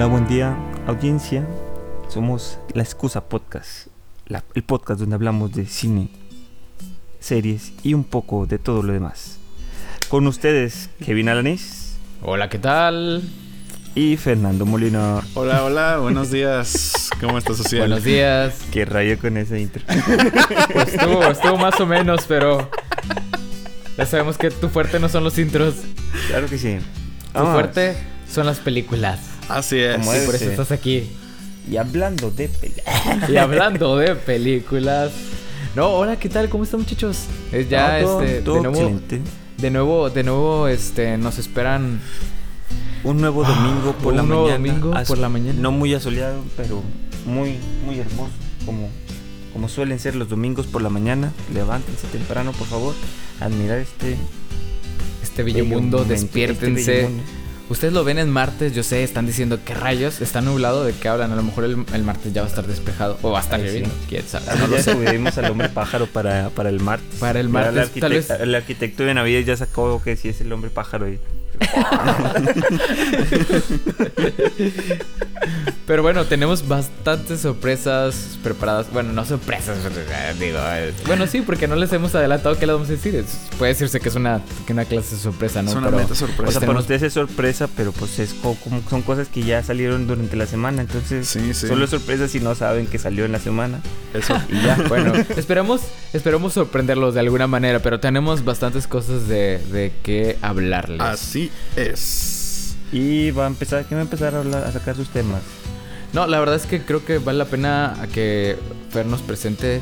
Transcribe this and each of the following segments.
Hola, buen día, audiencia. Somos La Excusa Podcast, la- el podcast donde hablamos de cine, series y un poco de todo lo demás. Con ustedes, Kevin Alanís Hola, ¿qué tal? y Fernando Molina. Hola, hola, buenos días. ¿Cómo estás, social? Buenos días. Qué rayo con ese intro. Pues estuvo, estuvo más o menos, pero ya sabemos que tu fuerte no son los intros. Claro que sí. Tu Vamos. fuerte son las películas. Así es. Como es. por eso sí. estás aquí. Y hablando de peli- Y hablando de películas. No, hola, ¿qué tal? ¿Cómo están, muchachos? Es ya No, todo- este todo de nuevo excelente. de nuevo de nuevo este nos esperan Un nuevo domingo por Un la nuevo mañana. domingo por la mañana. No muy asoleado, pero muy, muy hermoso. Como, como suelen ser los domingos por la mañana. Levántense temprano, por favor. Admirar este este bello bello mundo, momento, este despiértense. bello mundo. Ustedes lo ven en martes, yo sé, están diciendo qué rayos, está nublado, ¿de qué hablan? A lo mejor el, el martes ya va a estar despejado o va a estar Ay, sí. lloviendo, quién sabe. No lo ya sé. descubrimos al hombre pájaro para, para el martes. Para el martes, el tal vez- El arquitecto de Navidad ya sacó que sí es el hombre pájaro. Y... Pero bueno, tenemos bastantes sorpresas preparadas. Bueno, no sorpresas, digo. eh, Bueno, sí, porque no les hemos adelantado qué les vamos a decir. Puede decirse que es una, que una clase de sorpresa, ¿no? Es una Pero meta O sorpresa. Pues sea, para tenemos- ustedes es sorpresa, pero pues es co- como son cosas que ya salieron durante la semana. Entonces, Sí, sí. solo es sorpresa si no saben que salió en la semana. Eso. Y ya, bueno, esperamos, esperamos sorprenderlos de alguna manera, pero tenemos bastantes cosas de, de qué hablarles. Así es. Y va a empezar, ¿quién va a empezar a, hablar- a sacar sus temas? No, la verdad es que creo que vale la pena a que Fer nos presente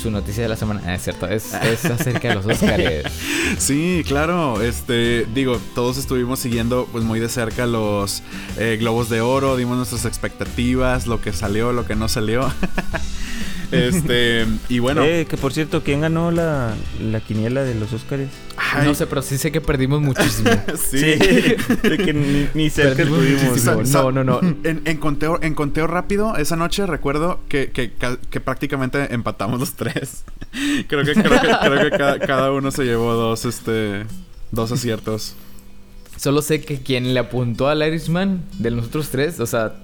su noticia de la semana. Ah, es cierto, es, es acerca de los Oscars. Sí, claro. Este, digo, todos estuvimos siguiendo pues muy de cerca los eh, globos de oro, dimos nuestras expectativas, lo que salió, lo que no salió. este, y bueno, Eh, que por cierto, ¿quién ganó la, la quiniela de los Óscares? No sé, pero sí sé que perdimos muchísimo. sí. de que ni, ni cerca estuvimos. No, no, no. En, en conteo, en conteo rápido, esa noche recuerdo que, que, ca- que prácticamente empatamos los tres. creo que, creo que, creo que cada, cada uno se llevó dos, este, dos aciertos. Solo sé que quien le apuntó al Irishman de nosotros tres, o sea,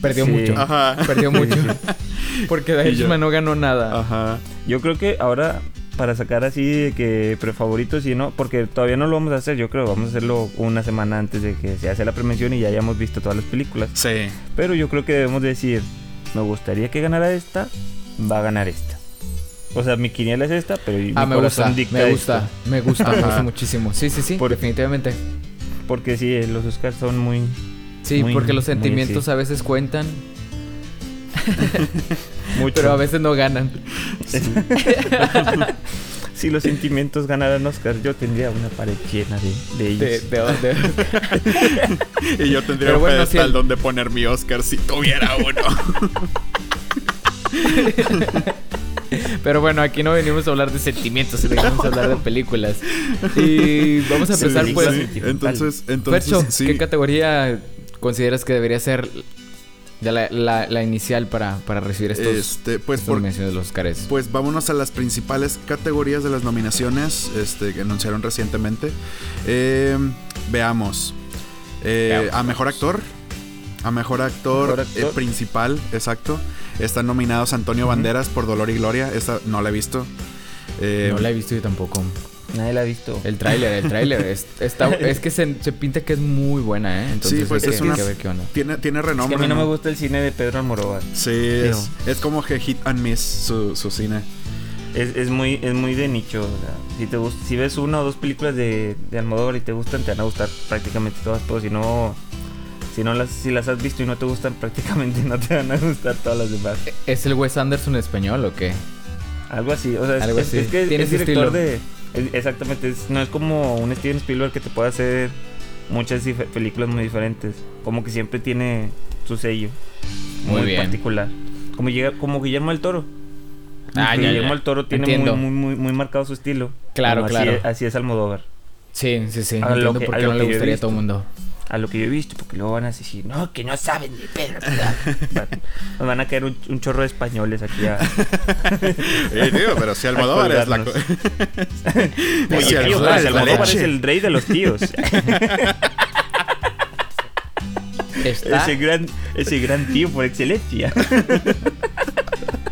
perdió Sí. mucho. Ajá. Perdió mucho. Porque The Irishman no ganó nada. Ajá. Yo creo que ahora, para sacar así de que prefavoritos y no, porque todavía no lo vamos a hacer, yo creo, vamos a hacerlo una semana antes de que se hace la prevención y ya hayamos visto todas las películas. Sí. Pero yo creo que debemos decir, me gustaría que ganara esta, va a ganar esta. O sea, mi quiniela es esta, pero mi Ah, me corazón gusta, dicta me gusta, me gusta, me gusta muchísimo. Sí, sí, sí, Por- definitivamente. Porque sí, los Oscars son muy... Sí, Muy- porque los muy sentimientos a veces cuentan, Mucho. pero a veces no ganan. si los sentimientos ganaran Oscar, yo tendría una pared llena de, de ellos. De, de- de- Y yo tendría Pero un bueno, pedestal el- donde poner mi Oscar si tuviera uno. Pero bueno, aquí no venimos a hablar de sentimientos, venimos a hablar de películas. Y vamos a empezar sí, pues. sí. Entonces, entonces Fercho, sí. ¿qué categoría consideras que debería ser la, la- la inicial para, para recibir estos, Este, pues estas por, nominaciones de los Oscars? Pues vámonos a las principales categorías de las nominaciones este, que anunciaron recientemente. Eh, veamos. Eh, Veamos. A mejor actor. A mejor actor, Mejor actor. eh, principal, exacto. Están nominados Antonio. Banderas por Dolor y Gloria. Esta no la he visto. No la he visto yo tampoco. Nadie la ha visto. El tráiler, el tráiler. es, está- es que se, se pinta que es muy buena, ¿eh? Entonces Sí, pues hay es que, una- hay que ver qué onda. tiene, tiene Es que renombre. a mí no, ¿no? me gusta el cine de Pedro Almodóvar. Sí, es, es como que hit and miss su, su cine. Es, es muy, es muy de nicho. o sea, si, te gust- si ves una o dos películas de, de Almodóvar y te gustan, te van a gustar prácticamente todas. Pero si no, si no las, si las has visto y no te gustan, prácticamente no te van a gustar todas las demás. ¿Es el Wes Anderson español o qué? Algo así. O sea, es, Algo es- así. es que Tiene es director estilo. de. Es- exactamente. es- no es como un Steven Spielberg que te puede hacer muchas películas muy diferentes. Como que siempre tiene su sello. Muy Muy, bien. particular. Como, llega, como Guillermo del Toro. Ah, ya, Guillermo ya. del Toro tiene muy, muy, muy, muy marcado su estilo. Claro, claro. Así, es- así es Almodóvar. Sí, sí, sí. A lo Entiendo que- por qué no le gustaría a todo el mundo. A lo que yo he visto, porque luego van a decir, no, que no saben de Pedro. Nos van a caer un, un chorro de españoles aquí a. Tío, pero si Almodóvar es la... Oye, Si tío, Almodóvar pero es si la Almodóvar es leche. el rey de los tíos. Está. Ese gran, ese gran tío por excelencia.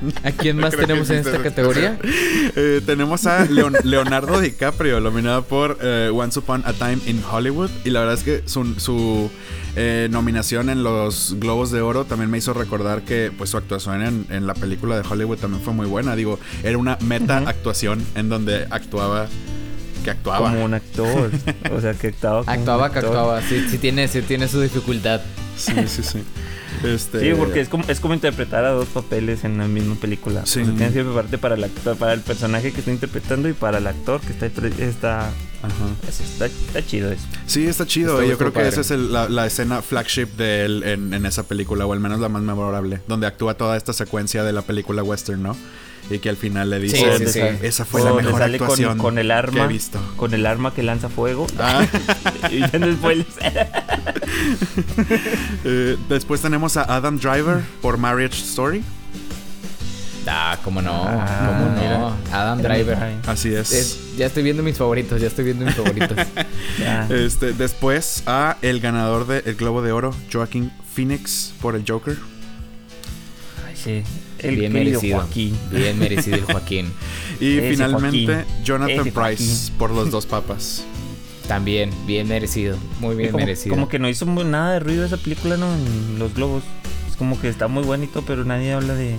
¿A quién más Creo que tenemos en esta categoría? Eh, tenemos a Leon- Leonardo DiCaprio, nominado por eh, Once Upon a Time in Hollywood. Y la verdad es que su, su, eh, nominación en los Globos de Oro también me hizo recordar que pues, su actuación en, en la película de Hollywood también fue muy buena. Digo, era una meta actuación en donde actuaba. Que actuaba. Como un actor. O sea, que actuaba como un Actuaba que actor. actuaba. Sí, sí tiene, sí tiene su dificultad. Sí, sí, sí. Este, Sí, porque es como, es como interpretar a dos papeles en la misma película. Sí. O sea, tienes que prepararte para el actor, para el personaje que está interpretando y para el actor que está está, Ajá. está, está chido eso. Sí, está chido. Yo creo que padre. esa es el- la, la escena flagship de él en, en esa película, o al menos la más memorable, donde actúa toda esta secuencia de la película western, ¿no? Y que al final le dice, Sí, sí, Donde sí. sale- esa fue la donde mejor sale actuación con, el que he arma, visto. con el arma que lanza fuego. Ah, y ya después eh, después tenemos a Adam Driver por Marriage Story. Ah, cómo no. Ah, cómo no. mira. Adam Driver. Así es. Es- ya estoy viendo mis favoritos, ya estoy viendo mis favoritos. Este, después a el ganador del Globo de Oro, Joaquin Phoenix por el Joker. Ay, sí. El Bien merecido. Joaquín. Bien merecido el Joaquín. Y Ese finalmente Joaquín. Jonathan Ese Price Joaquín. por los dos papas. También, bien merecido. Muy bien como, merecido. como que no hizo nada de ruido esa película, ¿no? En los globos. Es como que está muy bonito, pero nadie habla de,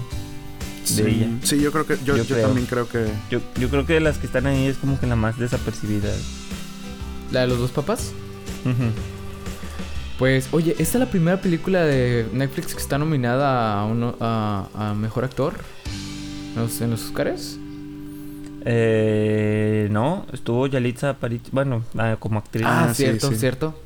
de Sí, ella. sí, yo creo que yo, Yo yo creo. también creo que Yo, yo creo que de las que están ahí es como que la más desapercibida. ¿La de los dos papás? Pues, oye, esta es la primera película de Netflix que está nominada a, uno, a, a Mejor Actor en los, en los Oscars. Eh, no, estuvo Yalitza Aparicio, bueno, ah, como actriz. Ah, Ah, sí, cierto, sí. cierto.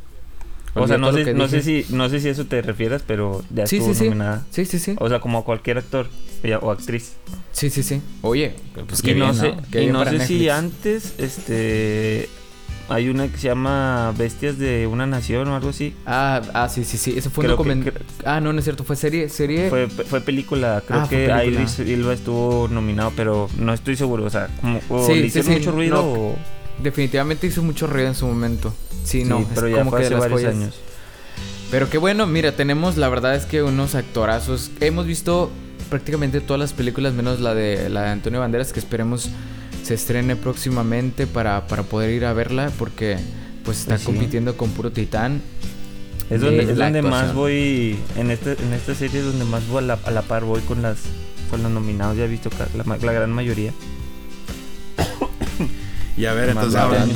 O sea, no sé, no sé si no sé si a eso te refieres, pero ya Sí, estuvo sí, sí. nominada. Sí, sí, sí. O sea, como cualquier actor ya- o actriz. Sí, sí, sí. Oye, pues no bien, sé, Qué y bien no sé si antes este hay una que se llama Bestias de una nación o algo así. Ah, ah, sí, sí, sí. Eso fue un Creo que- documental. Ah, no, no es cierto. Fue serie. Serie. Fue, fue película, creo Ah, que. Idris Elba estuvo nominado, pero no estoy seguro, o sea, como o Sí, le sí, hicieron sí, mucho ruido no. o Definitivamente hizo mucho ruido en su momento. Sí, sí, no. es pero ya como fue que de hace las varios joyas. años. Pero qué bueno, mira, tenemos la verdad es que unos actorazos. Hemos visto prácticamente todas las películas, menos la de la de Antonio Banderas, que esperemos se estrene próximamente para, para poder ir a verla, porque pues está Pues sí. compitiendo con puro titán. Es de donde, es la donde más voy en este en esta serie es donde más voy a la, a la par voy con las con los nominados, ya he visto la, la gran mayoría. Y a ver, entonces, avan-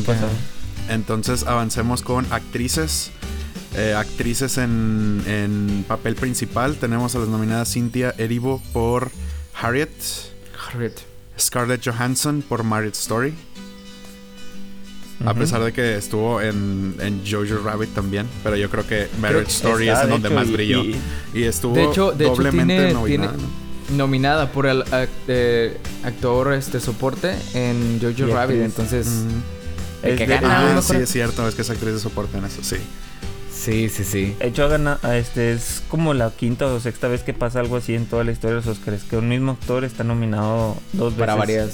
entonces avancemos con actrices. Eh, actrices en, en papel principal. Tenemos a las nominadas Cynthia Erivo por Harriet. Harriet. Scarlett Johansson por Marriage Story. A pesar de que estuvo en, en Jojo Rabbit también. Pero yo creo que Marriage que Story está, es en de donde hecho, más brilló. y- Y, estuvo De hecho- de hecho doblemente tiene- nominada, tiene- ¿no? Nominada por el act- eh, actor este soporte en Jojo Y Rabbit, actriz. entonces Mm. el Es que de- gana Ah, sí, es cierto. Es que es actriz de soporte en eso, sí. Sí, sí, sí. De hecho, ha gana- a este es como la quinta o sexta vez que pasa algo así en toda la historia de los Oscars, que un mismo actor está nominado dos veces Para varias.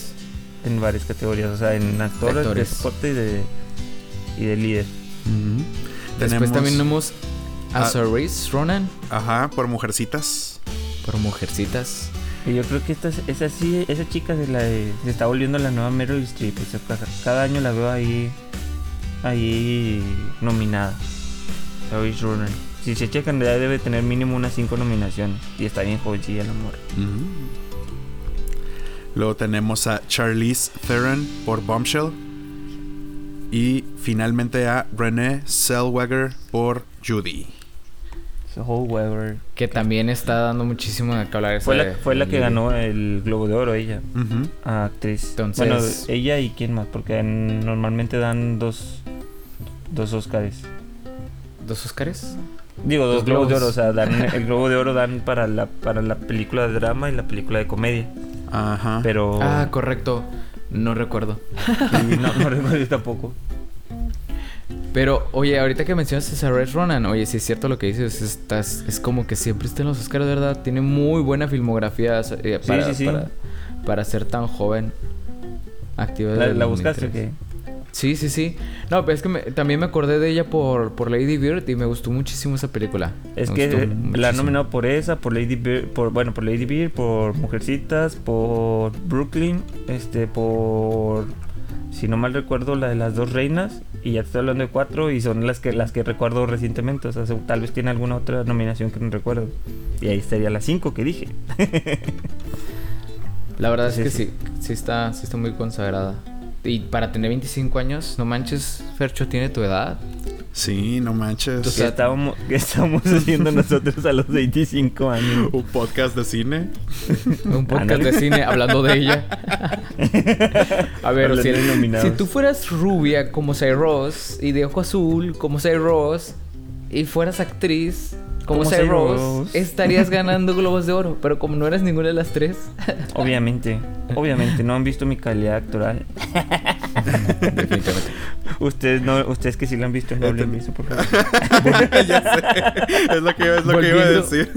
en varias categorías, o sea, en actores, Actores. de soporte y de y de líder. Después Tenemos- también tenemos a Ah. Saoirse Ronan Ajá, por Mujercitas. Por Mujercitas. Y yo creo que esta es, esa sí, esa chica se la se está volviendo la nueva Meryl Streep, o sea, cada, cada año la veo ahí ahí nominada. Saoirse Ronan. Si se checan ya debe tener mínimo unas cinco nominaciones y está bien jovencilla la amor. Luego tenemos a Charlize Theron por Bombshell. Y finalmente a Renee Zellweger por Judy. Que también está dando muchísimo de que hablar. esa Fue la, de- fue la que ganó el Globo de Oro ella, a actriz. Entonces- Bueno, ella y quién más, porque en- normalmente dan dos dos Oscars. ¿Dos Oscars? Digo, dos Dos globos de oro, o sea, dan el globo de oro dan para la para la película de drama y la película de comedia, Ajá. pero Ah, correcto. No recuerdo. y no, no recuerdo tampoco. Pero, oye, ahorita que mencionas a Saoirse Ronan, oye, si es cierto lo que dices, estás, es como que siempre está en los Oscars, de verdad. Tiene muy buena filmografía eh, para, sí, sí. Para, para ser tan joven. Activa ¿La, la buscaste o 2003. qué? Sí, sí, sí. No, pero es que me- también me acordé de ella por, por Lady Bird y me gustó muchísimo esa película. Es Me que gustó la han nominado por esa, por Lady Bird, por, bueno, por Lady Bird, por Mujercitas, por Brooklyn, este, por, si no mal recuerdo, la de las dos reinas, y ya te estoy hablando de cuatro, y son las que las que recuerdo recientemente, o sea, se- tal vez tiene alguna otra nominación que no recuerdo. Y ahí estaría las cinco que dije. La verdad es que sí. sí, sí está, sí está muy consagrada. Y para tener 25 años, no manches, Fercho tiene tu edad. Sí, no manches. O ¿Qué sea, estábamos, qué estábamos haciendo nosotros a los 25 años? Un podcast de cine. Un podcast de cine hablando de ella. A ver, si, nominados. si tú fueras rubia como Say Ross y de ojo azul como Say Ross y fueras actriz como, Say Say Ross, Ross. estarías ganando globos de oro. Pero como no eres ninguna de las tres, Obviamente, obviamente, no han visto mi calidad actoral. definitivamente. Ustedes no, ustedes que sí lo han visto, no hablen de eso, por favor. ya sé. Es lo que, es lo que iba a Volviendo- decir.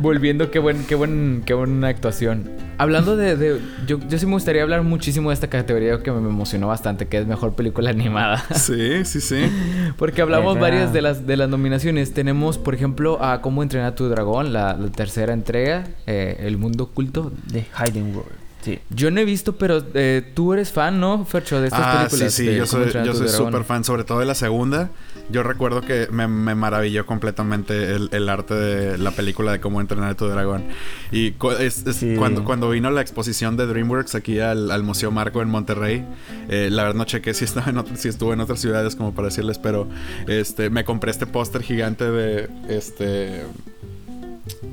Volviendo, qué buen, qué buen, qué buena actuación. Hablando de, de- yo, yo sí me gustaría hablar muchísimo de esta categoría que me emocionó bastante, que es mejor película animada. Sí, sí, sí. Porque hablamos varias de las, de las nominaciones. Tenemos, por ejemplo, a Cómo entrenar a tu dragón, la, la tercera entrega, eh, El mundo oculto. De Hiding World. Sí. Yo no he visto, pero eh, tú eres fan, ¿no, Fercho, de estas Ah, películas? sí, sí, yo soy, yo soy súper fan, sobre todo de la segunda. Yo recuerdo que me, me maravilló completamente el, el arte de la película de cómo entrenar a tu dragón. Y cu- es- es Sí. cuando, cuando vino la exposición de DreamWorks aquí al, al Museo Marco en Monterrey, eh, la verdad no chequé si, estaba en otro- si estuvo en otras ciudades como para decirles, pero este, me compré este póster gigante de, este,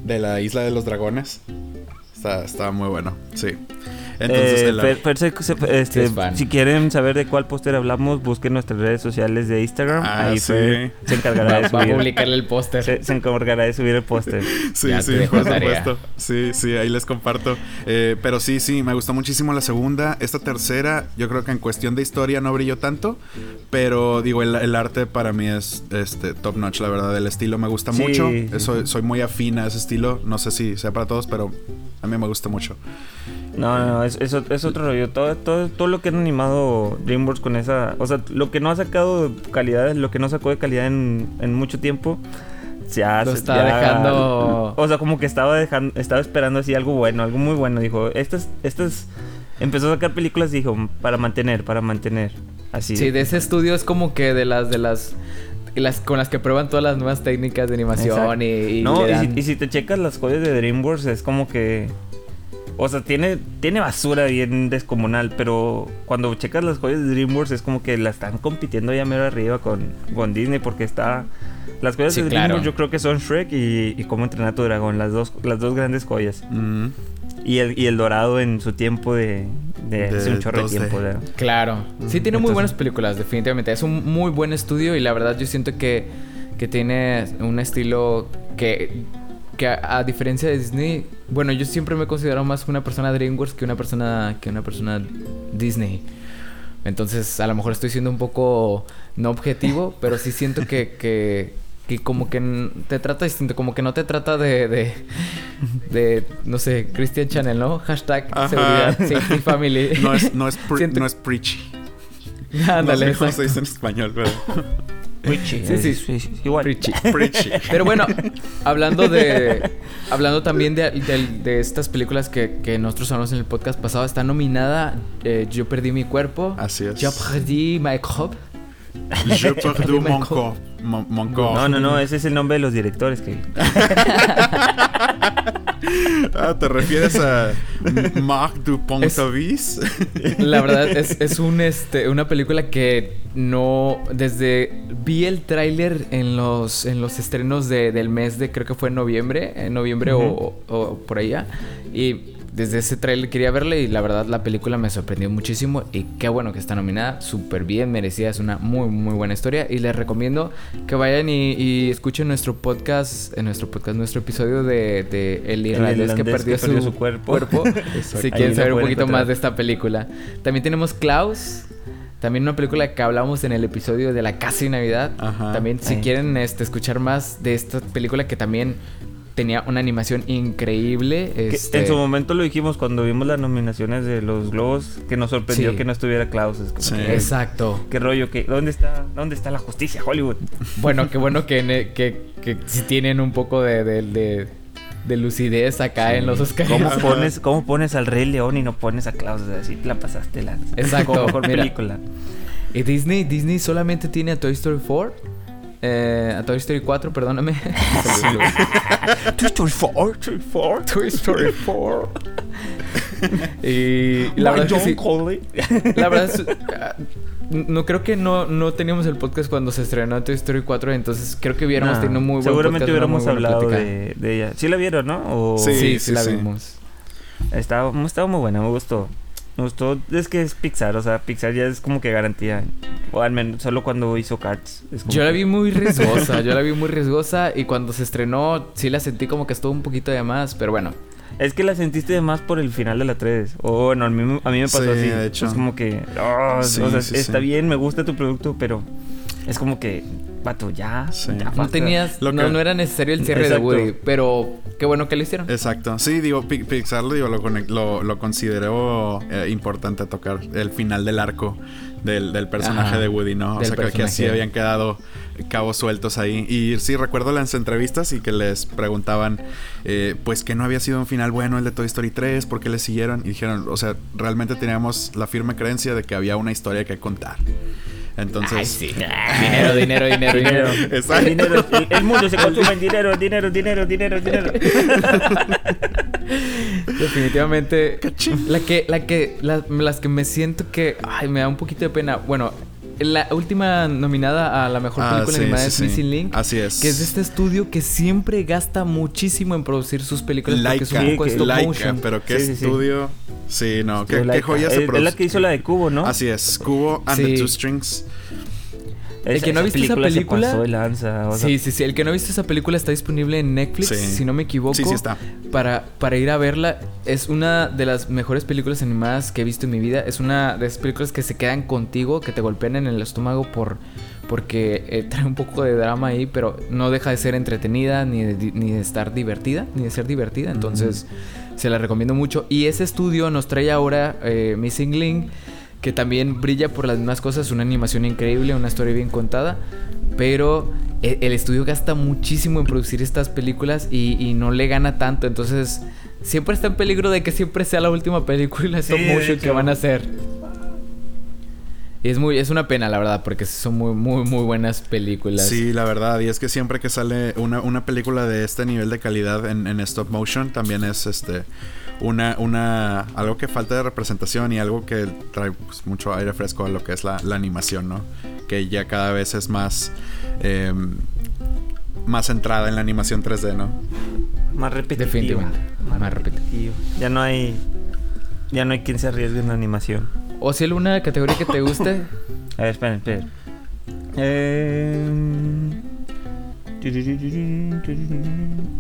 de la Isla de los Dragones. Está, está muy bueno, sí. Entonces, Eh, el- Fer- Fer se- se- este, Sí, es fan. si quieren saber de cuál póster hablamos, busquen nuestras redes sociales de Instagram. Ah, Ahí sí. Fer se encargará Va, de va a subir. publicarle el póster. Se, se encargará de subir el póster. Sí, Ya sí, por tarea. supuesto. Sí, sí, ahí les comparto. Eh, pero sí, sí, me gustó muchísimo la segunda. Esta tercera, yo creo que en cuestión de historia no brilló tanto. Pero digo, el, el arte para mí es este, top notch, la verdad. El estilo me gusta Sí, mucho. sí. Soy, soy muy afín a ese estilo. No sé si sea para todos, pero a mí me gusta mucho. No, no, no, es, es, es otro rollo. Todo, todo, todo lo que han animado DreamWorks con esa. O sea, lo que no ha sacado de calidad, lo que no sacó de calidad en, en mucho tiempo. Ya Lo se- está ya- dejando- O sea, como que estaba dejando, estaba esperando así algo bueno, algo muy bueno. Dijo, estas, estas. Empezó a sacar películas y dijo, para mantener, para mantener. Así. Sí, de ese estudio es como que de las de las, las con las que prueban todas las nuevas técnicas de animación y, y no, y si, dan- y si te checas las joyas de DreamWorks, es como que. O sea, tiene, tiene basura bien descomunal, pero cuando checas las joyas de DreamWorks es como que la están compitiendo ya mero arriba con, con Disney porque está... Las joyas Sí, de claro. DreamWorks yo creo que son Shrek y, y Cómo entrenar a tu dragón, las dos, las dos grandes joyas. Mm. Y el, y el dorado en su tiempo de... de, De hace un chorro de 2D. tiempo. ¿verdad? Claro. Sí, tiene muy buenas películas, definitivamente. Es un muy buen estudio y la verdad yo siento que, que tiene un estilo que, que a, a diferencia de Disney... Bueno, yo siempre me he considerado más una persona DreamWorks que una persona, que una persona Disney. Entonces, a lo mejor estoy siendo un poco no objetivo, pero sí siento que, que, que como que te trata distinto, como que no te trata de, de, de no sé, Christian Channel, ¿no? Hashtag Ajá. seguridad, safety family. No es, no es, pre- Siento- no es preachy. Ándale, no sé cómo exacto. se dice en español, pero... Richie, Sí, sí. es- es igual. Preachy. preachy. Pero bueno, hablando de. Hablando también de, de- de estas películas que, que nosotros hablamos en el podcast pasado, está nominada eh, Yo perdí mi cuerpo. Así es. Yo perdí my corps. Je perdu mon corps. Mon, mon corps. No, no, no, ese es el nombre de los directores que... Ah, ¿te refieres a Marc Dupont-Avis? La verdad es, es un, este, una película que no... Desde... Vi el tráiler en los, en los estrenos de- del mes de... Creo que fue en noviembre. En noviembre o, o por allá. Y desde ese tráiler quería verle y la verdad la película me sorprendió muchísimo. Y qué bueno que está nominada. Súper bien merecida. Es una muy, muy buena historia. Y les recomiendo que vayan y, y escuchen nuestro podcast... En nuestro podcast, nuestro episodio de, de El irlandés que perdió, que perdió su, su cuerpo. si quieren saber un poquito encontrar. más de esta película. También tenemos Klaus. También una película que hablamos en el episodio de la casa de Navidad. Ajá. También si Ahí. quieren este, escuchar más de esta película que también tenía una animación increíble. Que este, En su momento lo dijimos cuando vimos las nominaciones de los Globos, que nos sorprendió Sí. que no estuviera Klaus. Es Sí. que, Exacto. ¿Qué rollo? ¿Qué, dónde, está, ¿Dónde está la justicia, Hollywood? Bueno, qué bueno que, que, que sí tienen un poco de, de, de- de lucidez acá en los Oscars. ¿Cómo pones, ¿Cómo pones al Rey León y no pones a Klaus? O sea, así te la pasaste la Exacto, mejor mira. película. Y Disney, Disney solamente tiene a Toy Story 4. Eh, a Toy Story 4, perdóname. Toy Story 4, Toy Story 4. Toy Story 4. y la verdad es que sí. La verdad es, ah, no creo que no, no teníamos el podcast cuando se estrenó Toy Story 4, entonces creo que hubiéramos Nah, tenido muy buen Seguramente podcast, hubiéramos buena hablado de, de ella. ¿Sí la vieron, no? O... Sí, Sí, sí, sí, la sí. vimos. Estaba, estaba muy buena, me gustó. Me gustó. Es que es Pixar, o sea, Pixar ya es como que garantía. O al menos solo cuando hizo Cards. es como Yo la que- vi muy riesgosa, yo la vi muy riesgosa y cuando se estrenó sí la sentí como que estuvo un poquito de más, pero bueno. Es que la sentiste de más por el final de la 3. O bueno, a mí, me- a mí me pasó Sí, así. de hecho. Es como que. ah, Sí, o sea, sí, está sí. bien, me gusta tu producto, pero es como que. Vato, ya. Sí. ya No tenías, Lo no, que- no era necesario el cierre Exacto. de Woody, pero qué bueno que lo hicieron. Exacto. Sí, digo, Pi- Pixar digo, lo, lo, lo consideró eh, importante tocar el final del arco del, del personaje Ajá, de Woody, ¿no? O del sea, creo que así personaje. habían quedado cabos sueltos ahí. Y sí, recuerdo las entrevistas y que les preguntaban, eh, pues que no había sido un final bueno el de Toy Story 3, ¿por qué le siguieron? Y dijeron, o sea, realmente teníamos la firme creencia de que había una historia que contar. Entonces, Ay, sí. dinero, dinero, dinero, dinero. Exacto. El, dinero, el, el mundo se consume en dinero, dinero, dinero, dinero, dinero. Definitivamente. La que, la que, la- las que me siento que, ay, me da un poquito de pena. Bueno, la última nominada a la mejor Ah, película sí, animada sí, es sí. Missing Link. Así es. Que es de este estudio que siempre gasta muchísimo en producir sus películas porque es un Laika, poco que- stop Laika, motion. pero qué Sí, sí, sí. estudio. Sí, no, qué, joya se es, es produce. la que hizo la de Cubo, ¿no? Así es, Cubo and the. Two Strings. El que no ha visto esa se película- pasó de lanza, o sea, Sí, sí, sí. El que no ha visto esa película está disponible en Netflix, Sí. si no me equivoco. Sí, sí está. Para, para ir a verla. Es una de las mejores películas animadas que he visto en mi vida. Es una de esas películas que se quedan contigo, que te golpean en el estómago por porque eh, trae un poco de drama ahí, pero no deja de ser entretenida, ni de, ni de estar divertida, ni de ser divertida. Entonces, se la recomiendo mucho. Y ese estudio nos trae ahora eh, Missing Link, que también brilla por las mismas cosas, una animación increíble, una historia bien contada, pero e- el estudio gasta muchísimo en producir estas películas y, y no le gana tanto, entonces siempre está en peligro de que siempre sea la última película stop Sí, de motion que van a hacer. Y es muy es una pena la verdad porque son muy muy muy buenas películas. Sí, la verdad. Y es que siempre que sale una, una película de este nivel de calidad en, en stop motion, también es este una, una algo que falta de representación y algo que trae pues, mucho aire fresco a lo que es la, la animación, ¿no? Que ya cada vez es más em, más centrada en la animación 3D, ¿no? más repetitiva. Definitivamente, más repetitivo. Ya no hay. Ya no hay quien se arriesgue en la animación. O si alguna categoría que te guste, A ver, esperen, esperen. Eh...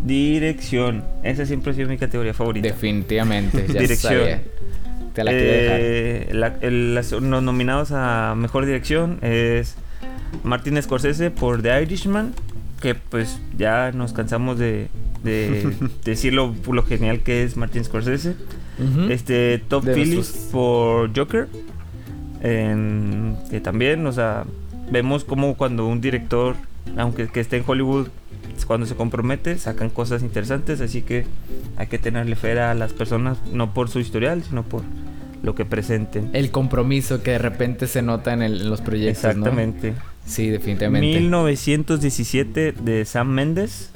Dirección. Esa siempre ha sido mi categoría favorita. definitivamente, ya Dirección. sabía. Te la. Eh, la- el- las- los nominados a mejor dirección es Martin Scorsese por The Irishman, que pues ya nos cansamos de, de decir lo, lo genial que es Martin Scorsese. Este Top Phillips por Joker, en- que también, o sea, vemos como cuando un director, aunque que esté en Hollywood, cuando se compromete, sacan cosas interesantes, así que hay que tenerle fe a las personas, no por su historial, sino por lo que presenten. El compromiso que de repente se nota en, el- en los proyectos, ¿no? Sí, definitivamente. 1917 de Sam Mendes,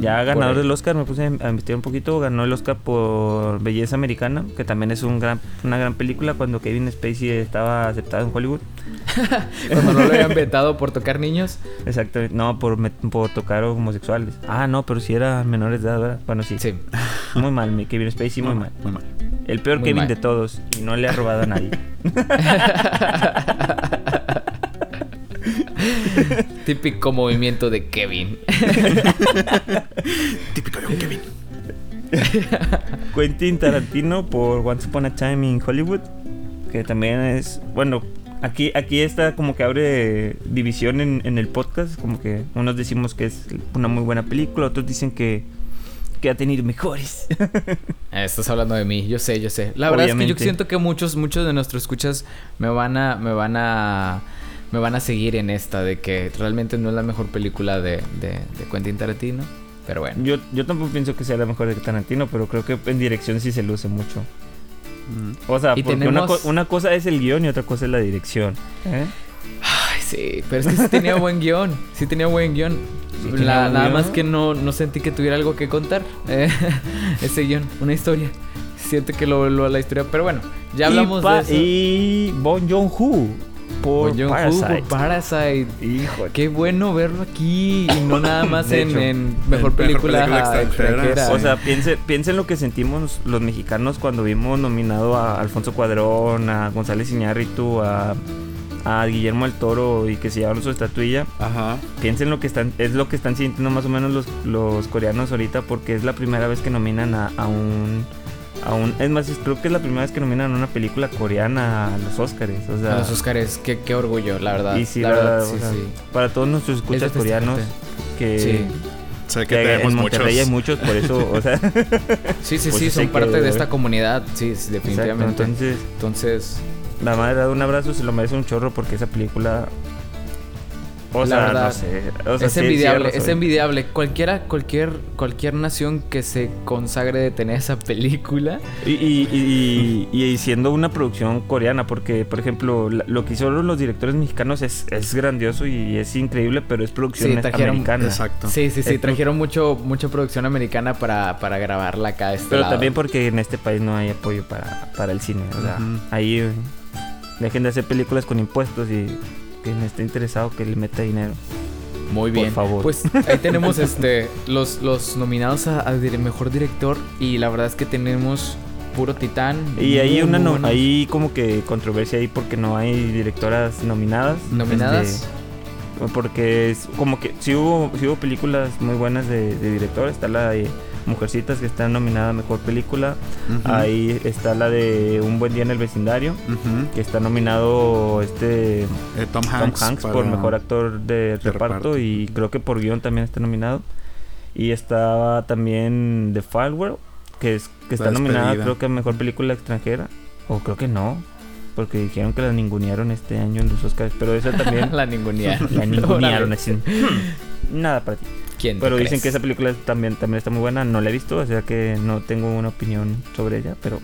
ya ganador del Oscar, me puse a investigar un poquito, ganó el Oscar por Belleza Americana, que también es un gran, una gran película cuando Kevin Spacey estaba aceptado en Hollywood. Cuando no lo habían vetado por tocar niños. Exactamente, no, por, met- por tocar homosexuales. Ah, no, pero si eran menores de edad, ¿verdad? Bueno, sí. Sí. Muy mal, mi Kevin Spacey, muy mal. Muy mal. El peor Muy Kevin mal. de todos y no le ha robado a nadie. Típico movimiento de Kevin. Típico de un Kevin. Quentin Tarantino por Once Upon a Time in Hollywood, que también es, bueno, aquí aquí está como que abre división en, en el podcast, como que unos decimos que es una muy buena película, otros dicen que que ha tenido mejores. Eh, Estás hablando de mí, yo sé, yo sé. La verdad es que yo Obviamente. siento que muchos, muchos de nuestros escuchas me van a, me van a, me van a seguir en esta de que realmente no es la mejor película de, de, de Quentin Tarantino. Pero bueno. yo, yo tampoco pienso que sea la mejor de Tarantino, pero creo que en dirección sí se luce mucho. Mm. O sea, porque una, tenemos- co- una cosa es el guion y otra cosa es la dirección. ¿eh? Ay, sí, pero es que sí tenía buen guion. Sí tenía buen guion. Sí La- nada guion. más que no, no sentí que tuviera algo que contar. eh, ese guion, una historia. Siento que lo, lo- la historia. Pero bueno, ya hablamos y, de eso. y Bon Joon-ho por Bong Parasite. por Parasite. Hijo, Qué bueno verlo aquí y no nada más en, hecho, en mejor mejor película, película extranjera, extranjera. sí. O sea, piensen, piensen lo que sentimos los mexicanos cuando vimos nominado a Alfonso Cuadrón, a González Iñárritu, a, a Guillermo del Toro y que se llevaron su estatuilla. Ajá. Piensen lo que están, es lo que están sintiendo más o menos los, los coreanos ahorita porque es la primera vez que nominan a, a un a un es más es- creo que es la primera vez que nominan a una película coreana a los Oscars, o sea, a los Oscars, qué, qué orgullo, la verdad. y sí, la la verdad, verdad, sí, o sea, sí. para todos nuestros escuchas coreanos que, Sí. Sé que, que tenemos en Monterrey hay muchos. muchos, por eso, o sea, Sí, sí, Pues sí, sí son parte que- de esta comunidad, sí, sí, exacto, definitivamente. entonces Entonces, La madre da un abrazo, se lo merece un chorro porque esa película. O La sea, verdad, no sé. O sea, es sí- envidiable, es envidiable. Cualquiera, cualquier, cualquier nación que se consagre de tener esa película. Y, y, y- y siendo una producción coreana, porque, por ejemplo, lo que hicieron los directores mexicanos es, es grandioso y es increíble, pero es producción Sí, trajeron- americana. Exacto. Sí, sí, sí, Es trajeron mucho, mucha producción americana para, para grabarla acá. Este Pero lado. también porque en este país no hay apoyo para, para el cine. O sea, Ujú. ahí dejen de hacer películas con impuestos y quien esté interesado que le meta dinero. Muy Por bien. favor. Pues ahí tenemos este los, los nominados a, mejor director. Y la verdad es que tenemos puro titán. Y hay una no- hay como que controversia ahí porque no hay directoras nominadas. nominadas. Este, porque es como que sí hubo, sí hubo películas muy buenas de, de director. Está la de Mujercitas que está nominada a mejor película. Ahí está la de Un buen día en el vecindario. Que está nominado este Eh, Tom Tom Hanks, Hanks por mejor actor de, reparto, reparto. y creo que por guion también está nominado. Y estaba también The Firewall, que es que está nominada creo que a mejor película extranjera. O creo que no, porque dijeron que la ningunearon este año en los Oscars, pero esa también la ningunea. la ningunearon así. "Hmm, Nada para ti. ¿Quién Pero dicen crees? que esa película también, también está muy buena, no la he visto, o sea que no tengo una opinión sobre ella, pero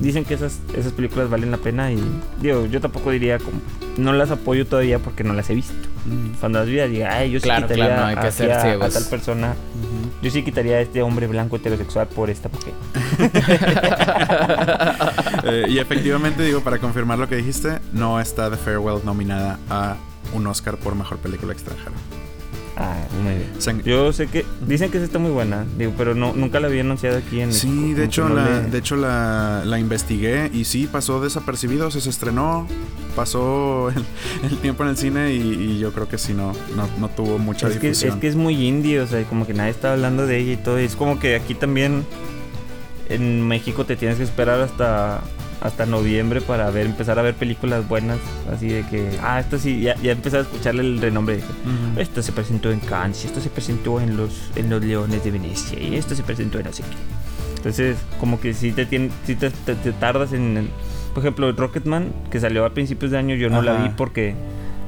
dicen que esas, esas películas valen la pena y digo, yo tampoco diría como no las apoyo todavía porque no las he visto. Ujú. Cuando las vea diga, ay, yo sí Claro, quitaría claro, no hay que ser a- tal persona, yo sí quitaría a este hombre blanco heterosexual por esta porque Eh, y efectivamente, digo, para confirmar lo que dijiste, no está The Farewell nominada a un Oscar por mejor película extranjera. Ah, muy bien. Yo sé que dicen que esa está muy buena, digo, pero no nunca la había anunciado aquí en Sí, México, de hecho, no la, le- de hecho la, la investigué y sí, pasó desapercibido, o sea, se estrenó, pasó el, el tiempo en el cine y, y yo creo que sí, no, no, no tuvo mucha es que, es que es muy indie, o sea, como que nadie está hablando de ella y todo. y Es como que aquí también en México te tienes que esperar hasta hasta noviembre para ver empezar a ver películas buenas, así de que ah, esto sí ya ya empezar a escucharle el renombre. Esto se presentó en Cannes, esto se presentó en los en los Leones de Venecia y esto se presentó en no sé qué. Entonces, como que si te tien- sí te, te- te tardas en, en- por ejemplo, Rocketman que salió a principios de año, yo no la vi porque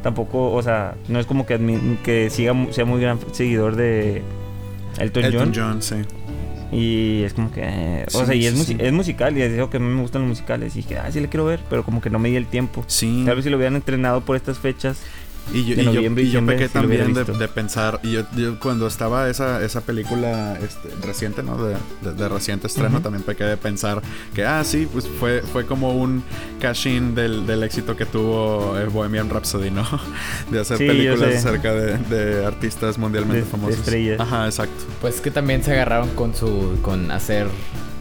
tampoco, o sea, no es como que que siga sea muy gran seguidor de Elton, Elton John John, sí. Y es como que o Sí, sea, y es, sí, es musical y es algo que a mí me gustan los musicales y dije, ah, sí le quiero ver, pero como que no me di el tiempo. Sí. Tal vez si lo hubieran entrenado por estas fechas, Y yo, de y yo- y yo pequé también de, pensar, y yo, yo cuando estaba esa, esa película este, reciente, ¿no? De, de- de reciente estreno, Ujú. también pequé de pensar que, ah, sí, pues fue, fue como un cash-in del, del éxito que tuvo eh, Bohemian Rhapsody, ¿no? De hacer Sí, películas acerca de, de artistas mundialmente De- de famosos. estrellas. Ajá, exacto. Pues que también se agarraron con su. con hacer.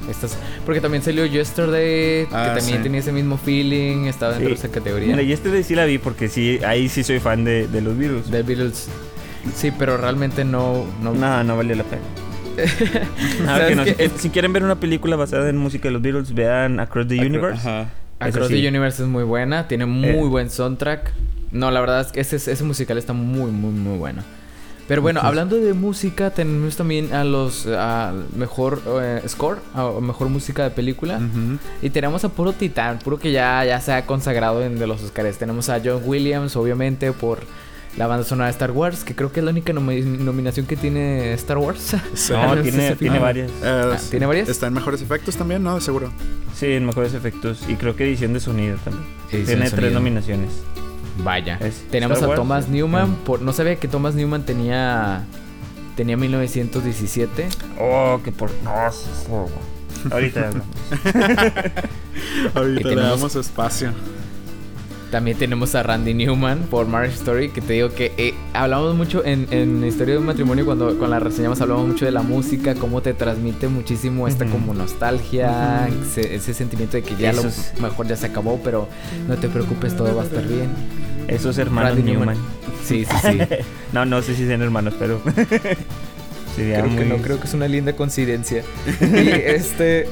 Estas, porque también salió Yesterday, Ah, que también sí. tenía ese mismo feeling, estaba dentro Sí. de esa categoría. Mira, y este de sí la vi porque sí, ahí sí soy fan de, de los virus. The Beatles. Sí, pero realmente no. no No, no valió la pena. Si, quieren ver una película basada en música de los Beatles, vean Across the Acro- Universe. Ajá. Across sí. the Universe es muy buena, tiene muy Eh. buen soundtrack. No, la verdad es que ese, ese musical está muy, muy, muy bueno. Pero bueno, hablando de música, tenemos también a los a mejor eh, score, o mejor música de película. Y tenemos a puro titán, puro que ya, ya se ha consagrado en de los Oscars. Tenemos a John Williams, obviamente, por la banda sonora de Star Wars, que creo que es la única nomi- nominación que tiene Star Wars. No, tiene, si- tiene varias. Eh, Ah, ¿tiene varias? Está en mejores efectos también, ¿no? Seguro. Sí, en mejores efectos. Y creo que edición de sonido también. Edición tiene tres nominaciones. Vaya. Es Tenemos Star a Wars, Thomas sí. Newman. Mm. Por, no sabía que Thomas Newman tenía tenía 1917. Oh, que por. No, oh. Ahorita hablamos. Ahorita Y le tenemos- damos espacio. También tenemos a Randy Newman por Marriage Story, que te digo que eh, hablamos mucho en, en Historia de un matrimonio, cuando con la reseñamos hablamos mucho de la música, cómo te transmite muchísimo esta como nostalgia, ese, ese sentimiento de que ya Eso lo es- mejor ya se acabó, pero no te preocupes, todo va a estar bien. Esos hermanos Randy Newman. Newman. Sí, sí, sí. no, no sé si sean hermanos, pero. Sería creo que no, creo que es una linda coincidencia. y este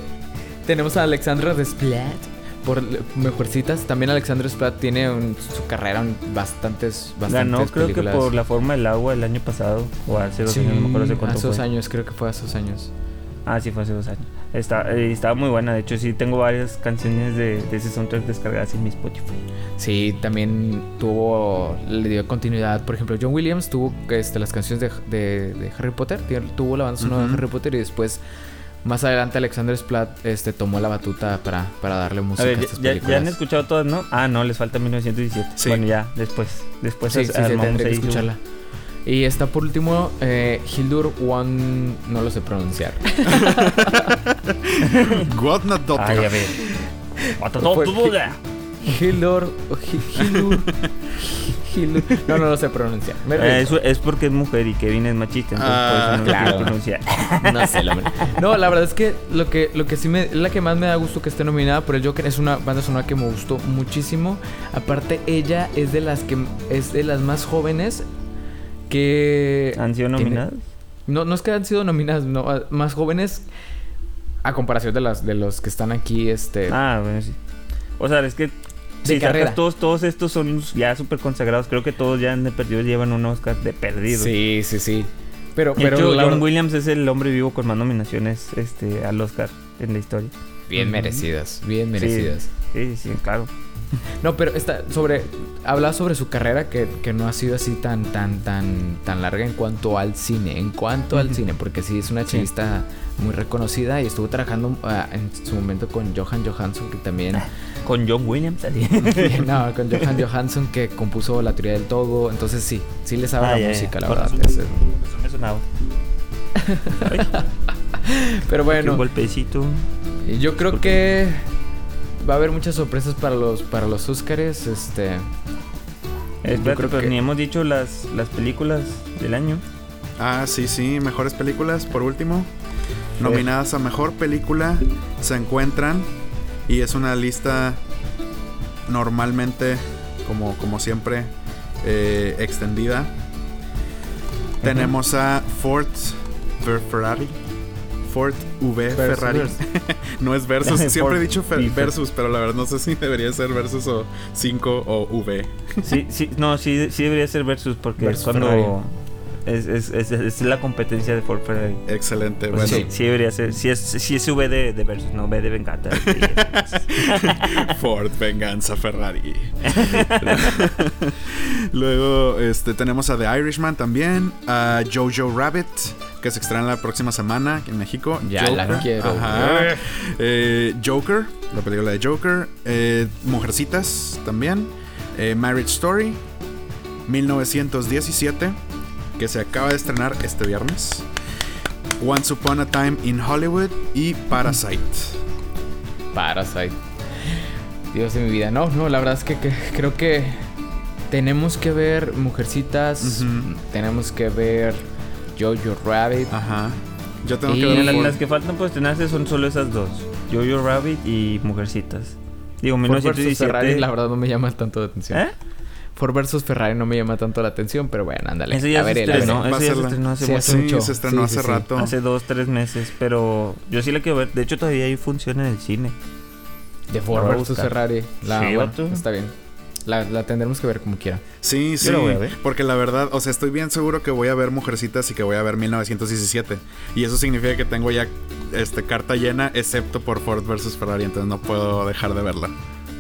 tenemos a Alexandra Desplat por Mejorcitas. También Alexandra Desplat tiene un- su carrera en bastantes, bastantes Ganó, creo películas. que por la forma del agua el año pasado. O hace dos Sí, años, no me acuerdo hace dos años, creo que fue hace dos años. Ah, sí, fue hace dos años. Está, eh, estaba muy buena. De hecho, sí tengo varias canciones de, de ese soundtrack descargadas en mi Spotify. Sí, también tuvo, le dio continuidad. Por ejemplo, John Williams tuvo este, las canciones de, de- de Harry Potter, tuvo la banda sonora Ujú. de Harry Potter y después, más adelante, Alexander Splat este, tomó la batuta para, para darle A música a, ver, ya, estas ya- películas. ya han escuchado todas, ¿no? Ah, no, les falta 1917. Sí. Bueno, ya, después. Después sí, sí, sí, escucharla. Y está por último eh, Hildur One, no lo sé pronunciar. Ay, a ver. Hildur, Hi- Hildur, Hildur, no, no lo sé pronunciar. Eh, eso es porque es mujer y Kevin es machista, entonces Ah, por eso no lo claro. pronunciar. No sé, la verdad. No, la verdad es que lo que, lo que sí me, es la que más me da gusto que esté nominada por el Joker es una banda sonora que me gustó muchísimo. Aparte, ella es de las que es de las más jóvenes que ¿Han sido tiene- nominadas? No, no es que han sido nominadas, no, a- más jóvenes a comparación de las de los que están aquí, este. Ah, bueno, sí. O sea, es que si todos, todos estos son ya súper consagrados. Creo que todos ya de perdido llevan un Oscar de perdido. sí, sí, sí. Pero, De pero hecho, la John verdad- Williams es el hombre vivo con más nominaciones este, al Oscar en la historia. bien merecidas, bien Sí. merecidas. Sí, sí, claro. No, pero está sobre. Habla sobre su carrera que, que no ha sido así tan, tan, tan, tan larga en cuanto al cine. En cuanto al cine, porque sí es una Sí. chelista muy reconocida y estuvo trabajando ah, en su momento con Johan Johansson, que también. Con John Williams, así. no, con Johan Johansson, que compuso La teoría del todo. Entonces sí, sí le sabe Ah, la música, la verdad. razón. es- Eso me sonaba. Pero Un bueno, golpecito. yo creo ¿Por que va a haber muchas sorpresas para los, para los Óscares. Este. Espérate, creo pero que- ni hemos dicho las, las películas del año. Ah, sí, sí. Mejores películas, por último. Nominadas a mejor película se encuentran. Y es una lista normalmente, como, como siempre, eh, extendida. Tenemos a Ford Ferrari. Ford V Versus- Ferrari. no es versus. Siempre Ford he dicho V. versus, pero la verdad no sé si debería ser versus o 5 o V. Sí, sí, no, sí, sí debería ser Versus porque Versus cuando es, es, es, es la competencia de Ford Ferrari. Excelente. Pues bueno, sí, sí debería ser. Sí es, sí es V de, de Versus, no V de Venganza. Ford Venganza Ferrari. Luego este, tenemos a The Irishman también. A Jojo Rabbit, que se estrena la próxima semana en México. Ya la quiero Ajá. Eh, Joker, la película de Joker. Eh, Mujercitas también. Eh, Marriage Story. 1917, que se acaba de estrenar este viernes. Once Upon a Time in Hollywood y Parasite. Parasite. Dios de mi vida. No, no, la verdad es que, que creo que tenemos que ver Mujercitas. Tenemos que ver Jojo Rabbit. Ajá. Yo tengo Y- que ver las, que faltan por estrenarse son solo esas dos: Jojo Rabbit y Mujercitas. Digo, Ford versus 1917. Ferrari, la verdad, no me llama tanto la atención. ¿Eh? Ford versus Ferrari no me llama tanto la atención, pero bueno, ándale. Eso ya a ver, el- estrenó, a eso ya se estrenó hace Sí, mucho. hace Sí, mucho. se estrenó Sí, hace rato. Hace dos, tres meses, pero yo sí la quiero ver. De hecho, todavía hay función en el cine. De Ford versus. Ferrari. La, Sí, bueno, está bien. La, la tendremos que ver como quiera. Sí, sí. Yo la voy a ver. Porque la verdad, o sea, estoy bien seguro que voy a ver Mujercitas y que voy a ver 1917. Y eso significa que tengo ya este, carta llena, excepto por Ford vs. Ferrari. Entonces no puedo dejar de verla.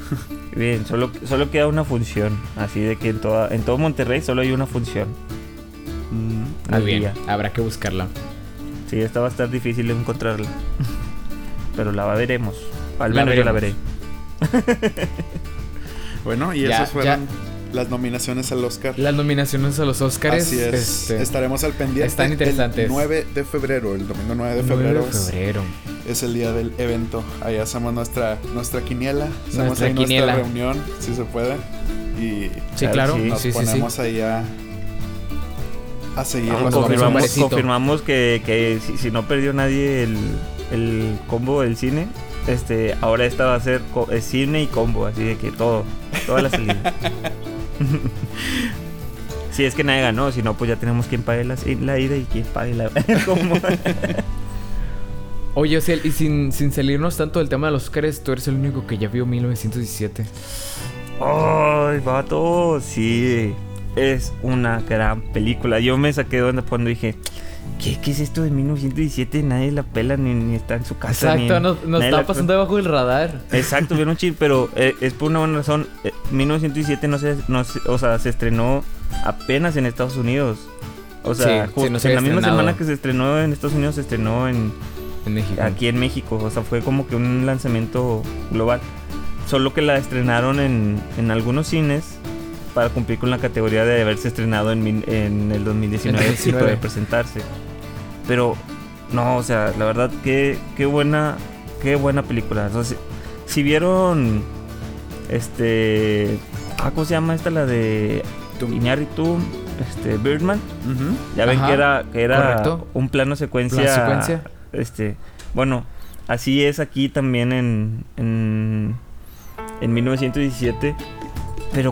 Bien, solo, solo queda una función. Así de que en, toda, en todo Monterrey solo hay una función. Mm, Muy al bien. día. Habrá que buscarla. Sí, esta va a estar difícil de encontrarla. Pero la veremos. Al La menos yo la veré. Bueno, y Ya, esas fueron las nominaciones al Oscar. Las nominaciones a los Oscars. Así es. este, Estaremos al pendiente. están interesantes. El 9 de febrero, el domingo 9 de 9 febrero, de es- febrero. Es, el día del evento. Ahí hacemos nuestra, nuestra quiniela. Hacemos Nuestra ahí quiniela. nuestra reunión, si se puede. Y Sí, Claro, nos Sí, sí, sí. ponemos ahí a, a seguir Ah, confirmamos, confirmamos que, que si, si no perdió nadie el, el combo del cine, este, ahora esta va a ser eh, cine y combo, así de que todo, toda la salida. si es que nadie ganó, si no, pues ya tenemos quien pague la, la ida y quien pague la combo. Oye, Ociel, y sin, sin salirnos tanto del tema de los Oscars, tú eres el único que ya vio 1917. ¡Ay, vato! Sí, es una gran película. Yo me saqué de onda cuando dije, ¿qué, qué es esto de 1917? Nadie la pela ni, ni está en su casa. Exacto, nos, nos está pasando debajo del radar. Exacto, vieron chill, pero eh, es por una buena razón. Eh, 1917 no se, no se- o sea, se estrenó apenas en Estados Unidos. O sea, Sí, ju- sí, no se en la misma estrenado. semana que se estrenó en Estados Unidos, se estrenó en, En México. aquí en México. O sea, fue como que un lanzamiento global. Solo que la estrenaron en, en algunos cines para cumplir con la categoría de haberse estrenado en, en el 2019 En y 2019. poder presentarse. Pero, no, o sea, la verdad, qué, qué buena, qué buena película. O sea, si, vieron, este, ah, ¿cómo se llama esta? La de Iñárritu, este, Birdman. Ya ven Ajá, que era, que era correcto. un plano secuencia. Plano secuencia. Este, bueno, así es aquí también en, en, en 1917. Pero,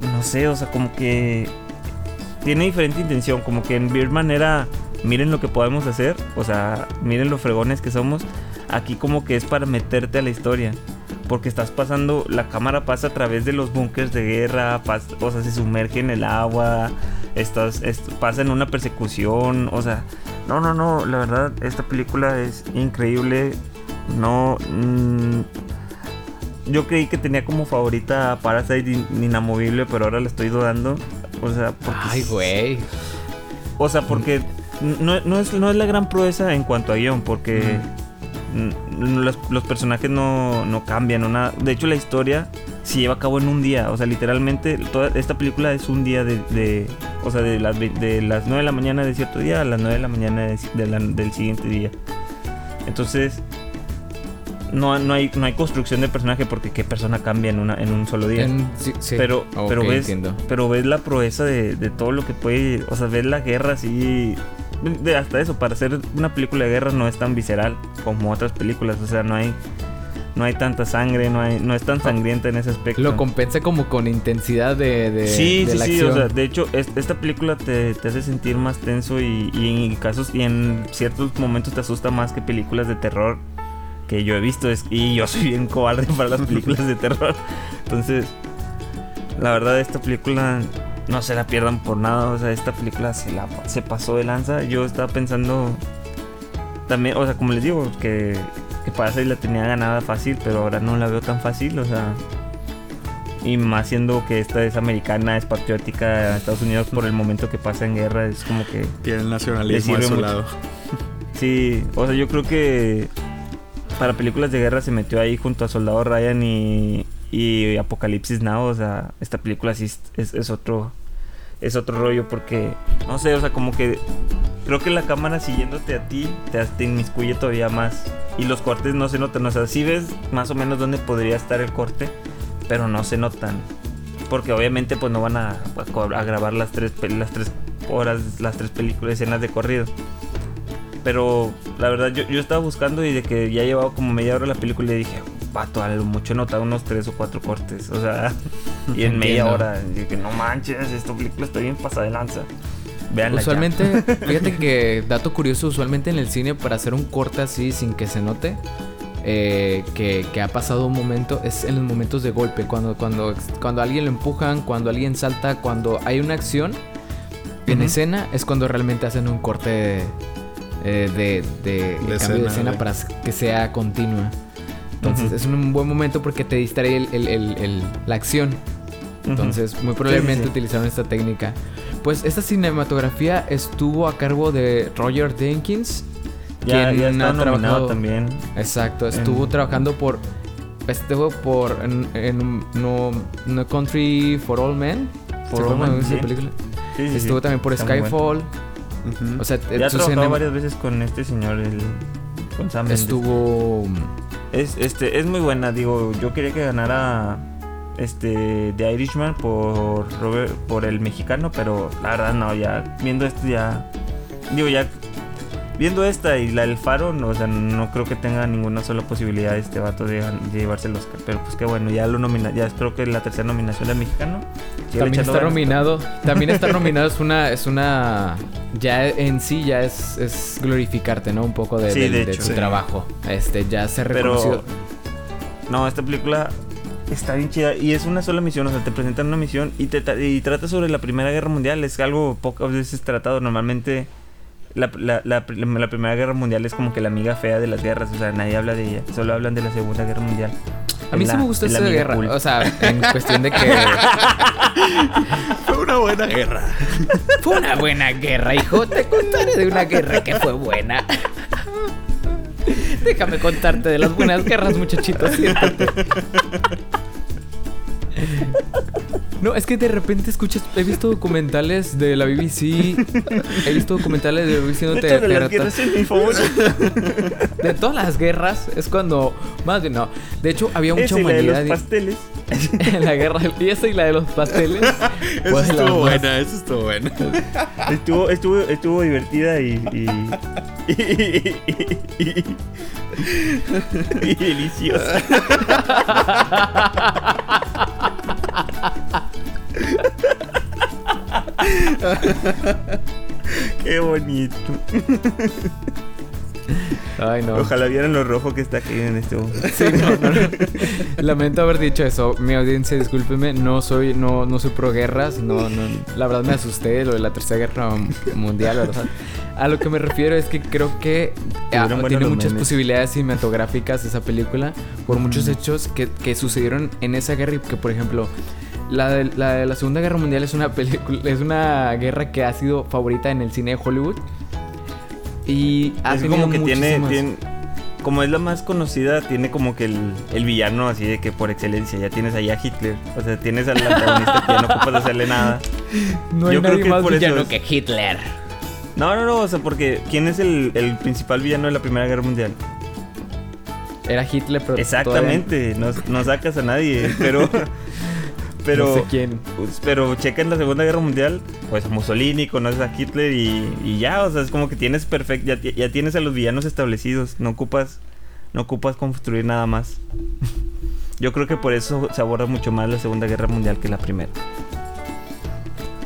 no sé, o sea, como que tiene diferente intención. Como que en Birdman era, miren lo que podemos hacer. O sea, miren lo fregones que somos. Aquí como que es para meterte a la historia. Porque estás pasando, la cámara pasa a través de los búnkers de guerra, pas- o sea, se sumerge en el agua, estás, est- pasa en una persecución, o sea, no, no, no, la verdad, esta película es increíble, no, mm, yo creí que tenía como favorita a Parasite in- Inamovible, pero ahora la estoy dudando, o sea, porque, Ay, güey. o sea, porque no, no es, no es la gran proeza en cuanto a guion, porque mm, los, los personajes no, no cambian o nada. De hecho, la historia se lleva a cabo en un día. O sea, literalmente, toda esta película es un día de. de- o sea, de las, de las 9 de la mañana de cierto día a las 9 de la mañana de- de la- del siguiente día. Entonces. No, no, hay, no hay construcción de personaje porque qué persona cambia en, una, en un solo día. En- sí, sí. Pero, pero ves, entiendo. pero ves la proeza de, de todo lo que puede, o sea, ves la guerra así, de hasta eso, para hacer una película de guerra no es tan visceral como otras películas, o sea, no hay, no hay tanta sangre, no hay, no es tan sangrienta en ese aspecto. Lo compensa como con intensidad de, de, sí, de sí, la sí, acción. o sea, de hecho, es- esta película te, te hace sentir más tenso y, y en casos y en ciertos momentos te asusta más que películas de terror que yo he visto es- y yo soy bien cobarde para las películas de terror. Entonces, la verdad esta película no se la pierdan por nada, o sea, esta película se la se pasó de lanza. Yo estaba pensando también, o sea, como les digo, que que Parasite la tenía ganada fácil, pero ahora no la veo tan fácil, o sea, y más siendo que esta es americana, es patriótica, Estados Unidos por el momento que pasa en guerra, es como que Tiene el nacionalismo a su mucho. lado. Sí, o sea, yo creo que para películas de guerra se metió ahí junto a Soldado Ryan y, y Apocalipsis Now, o sea, esta película sí es, es- otro es otro rollo porque no sé, o sea, como que creo que la cámara siguiéndote a ti te, te inmiscuye todavía más y los cortes no se notan, o sea, sí ves más o menos dónde podría estar el corte, pero no se notan. Porque obviamente pues no van a, a grabar las tres, las tres horas, las tres películas, escenas de corrido. Pero la verdad, yo, yo estaba buscando y de que ya llevaba como media hora la película y dije, vato, a lo mucho nota unos tres o cuatro cortes. O sea, y en media hora. Y dije, no manches, esta película está bien pasada de lanza. Veanla ya. Usualmente, fíjate que, dato curioso, usualmente en el cine para hacer un corte así sin que se note, eh, que, que ha pasado un momento es en los momentos de golpe, cuando, cuando, cuando alguien lo empujan, cuando alguien salta, cuando hay una acción en escena, es cuando realmente hacen un corte eh, de, de, cambio de escena, escena de- para que sea continua. Entonces es un buen momento porque te distrae el- el- el- el- la acción. Entonces, muy probablemente sí. utilizaron esta técnica. Pues esta cinematografía estuvo a cargo de Roger Jenkins. ya, quien ya está ha trabajado- también. Exacto, estuvo En- trabajando por. Estuvo por. En, en no, No Country for All Men. For ¿Se All Men, esa película? Sí, sí, Estuvo también por Está muy bueno. Skyfall. O sea, Ya ha trabajado varias veces con este señor, el, con Sam Mendes. Es, este, es muy buena, digo, yo quería que ganara este The Irishman por Robert, por el mexicano, pero la verdad no, ya viendo esto ya digo ya viendo esta y la del Faro, no, o sea, no creo que tenga ninguna sola posibilidad este vato de, llevarse el Oscar, pero pues qué bueno, ya lo nomina, ya creo que la tercera nominación del mexicano. También está nominado. También está nominado. Es una. Es una. Ya en sí ya es, es glorificarte, ¿no? Un poco de, Sí, del- de de hecho. tu Sí. trabajo. Este, ya se Pero reconoció. no, esta película está bien chida y es una sola misión, o sea, te presentan una misión y te y trata sobre la Primera Guerra Mundial, es algo pocas veces tratado, normalmente la, la, la, la Primera Guerra Mundial es como que la amiga fea de las guerras, o sea, nadie habla de ella, solo hablan de la Segunda Guerra Mundial. A mí sí me gustó esa guerra. cool. O sea, en cuestión de que. Fue una buena guerra. Fue una buena guerra, hijo. Te contaré de una guerra que fue buena. Déjame contarte de las buenas guerras, muchachito. Siéntate. No, es que de repente escuchas. He visto documentales de la BBC. He visto documentales de la BBC De donde hecho, de te las relatan- guerras es mi favorito. de todas las guerras. Es cuando. Más bien, no. De hecho, había mucha y la de humanidad. los pasteles. en la guerra. Y esa y la de los pasteles. De las estuvo más- buena, esa estuvo buena. Estuvo, estuvo, estuvo divertida y. y, y, y- y deliciosa. Qué bonito. Ay, no. Ojalá vieran lo rojo que está aquí en este momento. Sí, no, no. Lamento haber dicho eso. Mi audiencia, discúlpeme, no soy, no, no soy pro guerras. No, no. La verdad me asusté lo de la tercera guerra mundial, ¿verdad? A lo que me refiero es que creo que ah, tiene muchas memes. posibilidades cinematográficas esa película por muchos hechos que, que sucedieron en esa guerra y que, por ejemplo, la de, la de la Segunda Guerra Mundial es una película, es una guerra que ha sido favorita en el cine de Hollywood. Y ha es tenido como que tiene, muchísimas- tiene- Como es la más conocida, tiene como que el, el villano así de que por excelencia. Ya tienes ahí a Hitler. O sea, tienes al antagonista que ya no ocupas hacerle nada. No hay Yo creo que más por eso villano es- que Hitler. No, no, no, o sea, porque ¿quién es el, el principal villano de la Primera Guerra Mundial? Era Hitler, pero Exactamente, no, no sacas a nadie, pero... Pero, no sé quién. pero checa en la Segunda Guerra Mundial, pues a Mussolini, conoces a Hitler y, y ya, o sea, es como que tienes perfecto, ya, ya tienes a los villanos establecidos, no ocupas, no ocupas construir nada más. Yo creo que por eso se aborda mucho más la Segunda Guerra Mundial que la Primera.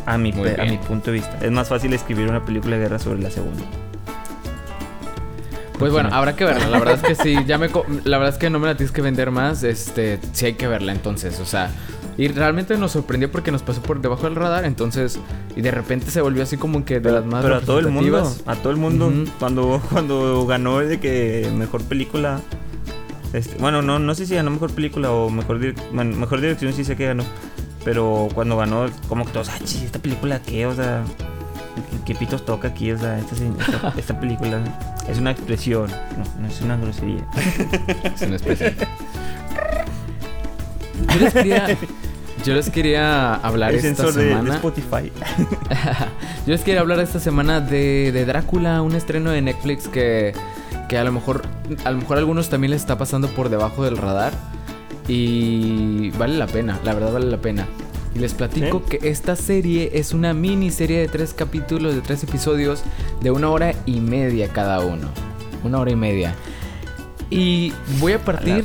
A mi, a mi punto de vista. Es más fácil escribir una película de guerra sobre la Segunda. Pues bueno, habrá que verla. La verdad es que sí, ya me la verdad es que no me la tienes que vender más, este, sí hay que verla entonces, o sea, y realmente nos sorprendió porque nos pasó por debajo del radar, entonces y de repente se volvió así como que de las más Pero a todo el mundo, a todo el mundo, cuando, cuando ganó de que mejor película, este, bueno, no, no sé si ganó mejor película o mejor, direc- bueno, mejor dirección sí sé que ganó, pero cuando ganó, como que todos, ah, chis, esta película qué, o sea, ¿qué, qué pitos toca aquí? O sea, esta, esta, esta película es una expresión, no, no es una grosería. Es una especie. Yo les quería yo les quería hablar El esta sensor de, de semana. Spotify. Yo les quería hablar esta semana de, de Drácula, un estreno de Netflix que, que a lo mejor a lo mejor a algunos también les está pasando por debajo del radar y vale la pena, la verdad vale la pena. Y les platico que esta serie es una miniserie de tres capítulos, de tres episodios, de una hora y media cada uno. Una hora y media. Y voy a partir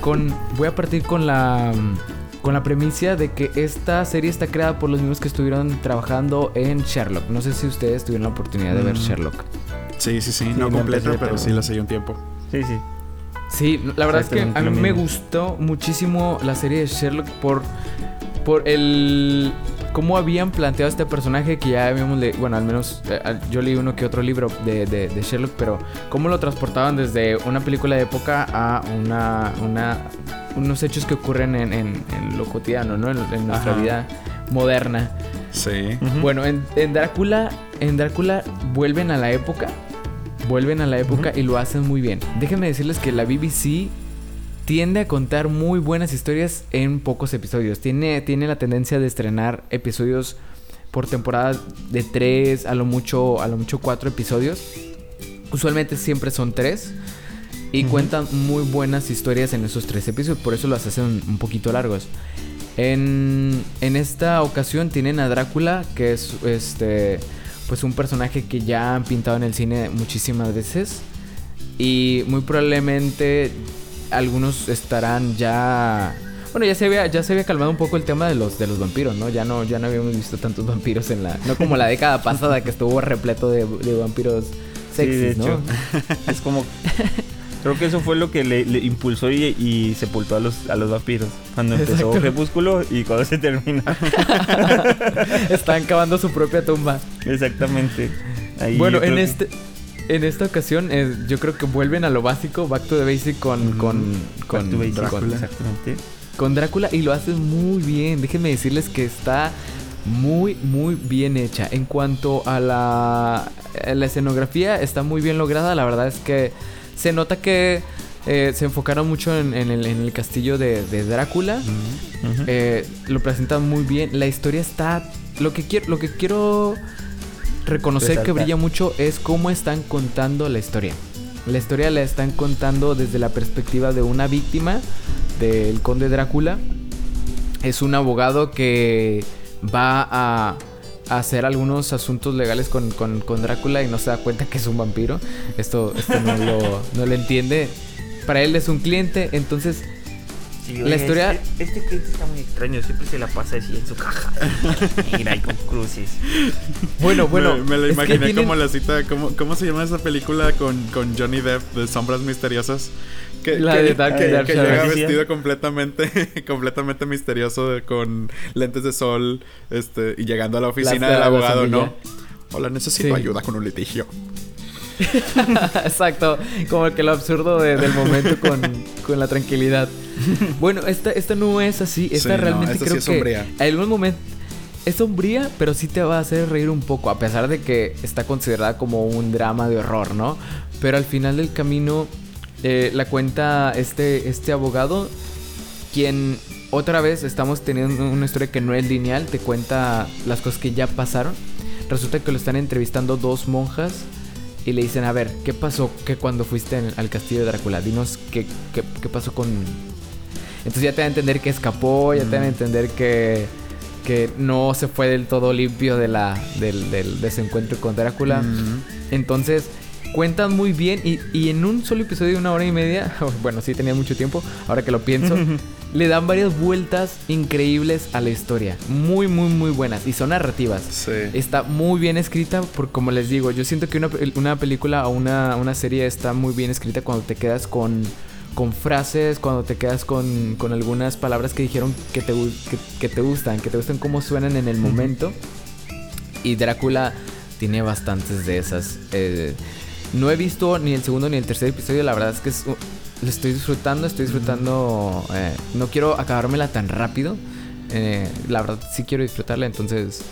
con. Voy a partir con la. Con la premisa de que esta serie está creada por los mismos que estuvieron trabajando en Sherlock. No sé si ustedes tuvieron la oportunidad de ver Mm. Sherlock. Sí, sí, sí. Sí, No completa, pero pero- sí la seguí un tiempo. Sí, sí. Sí, la verdad es que a mí me gustó muchísimo la serie de Sherlock por, por el cómo habían planteado este personaje que ya habíamos leído, bueno, al menos eh, yo leí uno que otro libro de, de, Sherlock, pero cómo lo transportaban desde una película de época a una, una unos hechos que ocurren en, en, lo cotidiano, ¿no? En, nuestra vida moderna. Sí. Bueno, en, Drácula, en Drácula vuelven a la época, vuelven a la época y lo hacen muy bien. Déjenme decirles que la BBC tiende a contar muy buenas historias en pocos episodios. Tiene, tiene la tendencia de estrenar episodios por temporada de tres, a lo mucho, a lo mucho cuatro episodios. Usualmente siempre son tres. Y cuentan muy buenas historias en esos tres episodios. Por eso las hacen un poquito largos. En, en esta ocasión tienen a Drácula, que es este pues un personaje que ya han pintado en el cine muchísimas veces. Y muy probablemente algunos estarán ya bueno, ya se había ya se había calmado un poco el tema de los de los vampiros, ¿no? Ya no ya no habíamos visto tantos vampiros en la no como la década pasada que estuvo repleto de, vampiros sexys, ¿no? es como Creo que eso fue lo que le, impulsó y, sepultó a los, a los vampiros. Cuando empezó Crepúsculo y cuando se termina. Están cavando su propia tumba. Exactamente. bueno, en este en esta ocasión eh, yo creo que vuelven a lo básico, Back to the Basic con, con, con, Drácula. exactamente. Con Drácula y lo hacen muy bien. Déjenme decirles que está muy, muy bien hecha. En cuanto a la, la escenografía, está muy bien lograda. La verdad es que se nota que eh, se enfocaron mucho en, el, castillo de, Drácula. Eh, lo presentan muy bien. La historia está. Lo que quiero. Lo que quiero reconocer que brilla mucho es cómo están contando la historia. La historia la están contando desde la perspectiva de una víctima del conde Drácula. Es un abogado que va a, hacer algunos asuntos legales con, Drácula y no se da cuenta que es un vampiro. Esto, no, lo, no lo entiende. Para él es un cliente, entonces la historia. Este, este, cliente está muy extraño, siempre se la pasa así en su caja. Mira, y con cruces. Bueno, bueno. Me, lo imaginé como la cita. ¿cómo, ¿Cómo se llama esa película con, con Johnny Depp de Sombras Misteriosas? Que, la de Dark, que, que llega vestido completamente, completamente misterioso con lentes de sol este, y llegando a la oficina del abogado, ¿no? Hola, necesito ayuda con un litigio. Exacto, como que lo absurdo del momento con, con, la tranquilidad. Bueno, esta, esta no es así, esta realmente creo sí es que en algún momento es sombría, pero sí te va a hacer reír un poco, a pesar de que está considerada como un drama de horror, ¿no? Pero al final del camino eh, la cuenta este, este abogado, quien otra vez estamos teniendo una historia que no es lineal, te cuenta las cosas que ya pasaron. Resulta que lo están entrevistando dos monjas y le dicen, a ver, ¿qué pasó que cuando fuiste al castillo de Drácula? Dinos qué, qué, pasó con... Entonces ya te va a entender que escapó, ya te van a entender que, que no se fue del todo limpio de la, del, del desencuentro con Drácula. Entonces cuentan muy bien y, y, en un solo episodio de una hora y media, bueno, sí tenía mucho tiempo, ahora que lo pienso, le dan varias vueltas increíbles a la historia. Muy, muy, muy buenas. Y son narrativas. Sí. Está muy bien escrita, por como les digo, yo siento que una, una película o una, una, serie está muy bien escrita cuando te quedas con, con frases, cuando te quedas con, con algunas palabras que dijeron que te, que, te gustan, que te gustan cómo suenan en el momento. Y Drácula tiene bastantes de esas. Eh, no he visto ni el segundo ni el tercer episodio, la verdad es que es, lo estoy disfrutando, estoy disfrutando. Eh, no quiero acabármela tan rápido. Eh, la verdad sí quiero disfrutarla, entonces,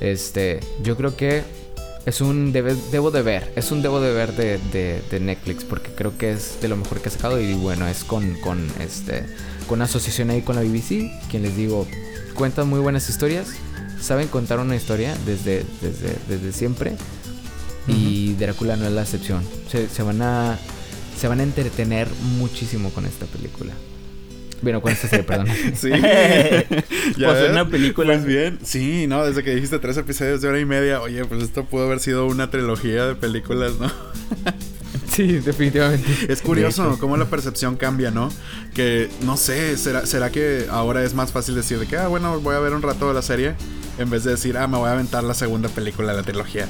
este, yo creo que es un debo de ver, es un debo de ver de, Netflix porque creo que es de lo mejor que ha sacado y bueno, es con, con este, con asociación ahí con la BBC, quien les digo, cuentan muy buenas historias, saben contar una historia desde, desde, desde siempre y Drácula no es la excepción. Se, van a se van a entretener muchísimo con esta película. Bueno, con esta serie, perdón. sí. ¿Ya pues una película. Pues bien. Sí, no, desde que dijiste tres episodios de hora y media, oye, pues esto pudo haber sido una trilogía de películas, ¿no? sí, definitivamente. Es curioso cómo la percepción cambia, ¿no? Que no sé, ¿será, será que ahora es más fácil decir de que, ah, bueno, voy a ver un rato de la serie, en vez de decir, ah, me voy a aventar la segunda película de la trilogía.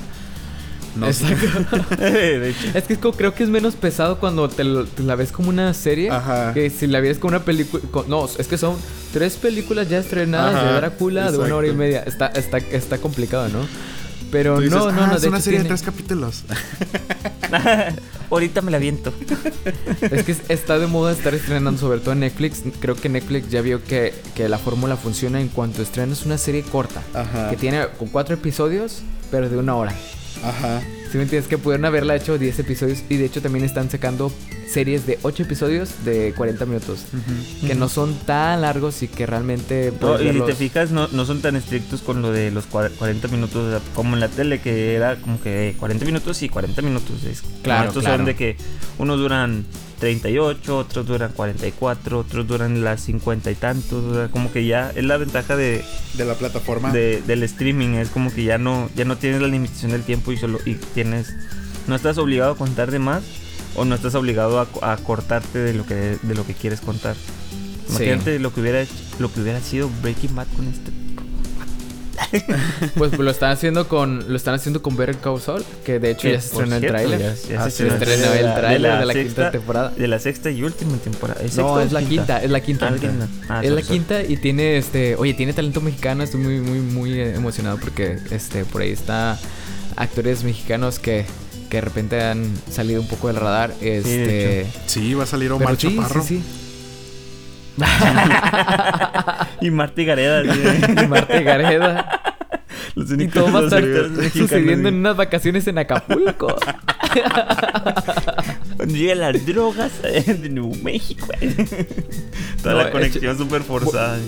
No, Exacto. de hecho. es que es como- creo que es menos pesado cuando te, lo- te la ves como una serie. Ajá. Que si la ves como una película. No, es que son tres películas ya estrenadas Ajá, de Drácula de una hora y media. Está, está, está complicado, ¿no? Pero dices, no, no, "Ah, no. es de una hecho serie tiene- de tres capítulos. Ahorita me la viento. Es que está de moda estar estrenando, sobre todo en Netflix. Creo que Netflix ya vio que, que la fórmula funciona en cuanto estrenas una serie corta. Ajá. Que tiene con cuatro episodios, pero de una hora. Ajá. Si me entiendes, que pudieron haberla hecho 10 episodios y de hecho también están sacando series de 8 episodios de 40 minutos. Que no son tan largos y que realmente... No, y si te verlos- fijas, no, no son tan estrictos con lo de los cua- 40 minutos, o sea, como en la tele, que era como que 40 minutos y 40 minutos. Es, Claro, Estos claro. son de que unos duran 38, otros duran 44, otros duran las 50 y tantos. O sea, como que ya es la ventaja de, De la plataforma. de- del streaming. Es como que ya no, ya no tienes la limitación del tiempo y solo y tienes. No estás obligado a contar de más o no estás obligado a, co- a cortarte de lo que, de lo que quieres contar. Sí. Imagínate lo que hubiera hecho- lo que hubiera sido Breaking Bad con este. Pues lo están haciendo con lo están haciendo con Better Call Saul, que de hecho ya se estrenó el tráiler. ya- ya Ah, se sí, estrenó el de la- tráiler de la sexta- quinta temporada. De la sexta y última temporada. ¿Es No, es la quinta, es la quinta. Ah, quinta. Ah, es la quinta y tiene este, oye, tiene talento mexicano, estoy muy muy muy emocionado porque este por ahí está actores mexicanos que que de repente han salido un poco del radar, este de Sí, va a salir pero Omar sí, Chaparro. sí, y Marta Gareda. sí, ¿eh? Y Marta Gareda. Los y todo va a estar sucediendo en unas vacaciones en Acapulco. Cuando llegan las drogas eh, de Nuevo México. güey. Toda No, la conexión súper forzada.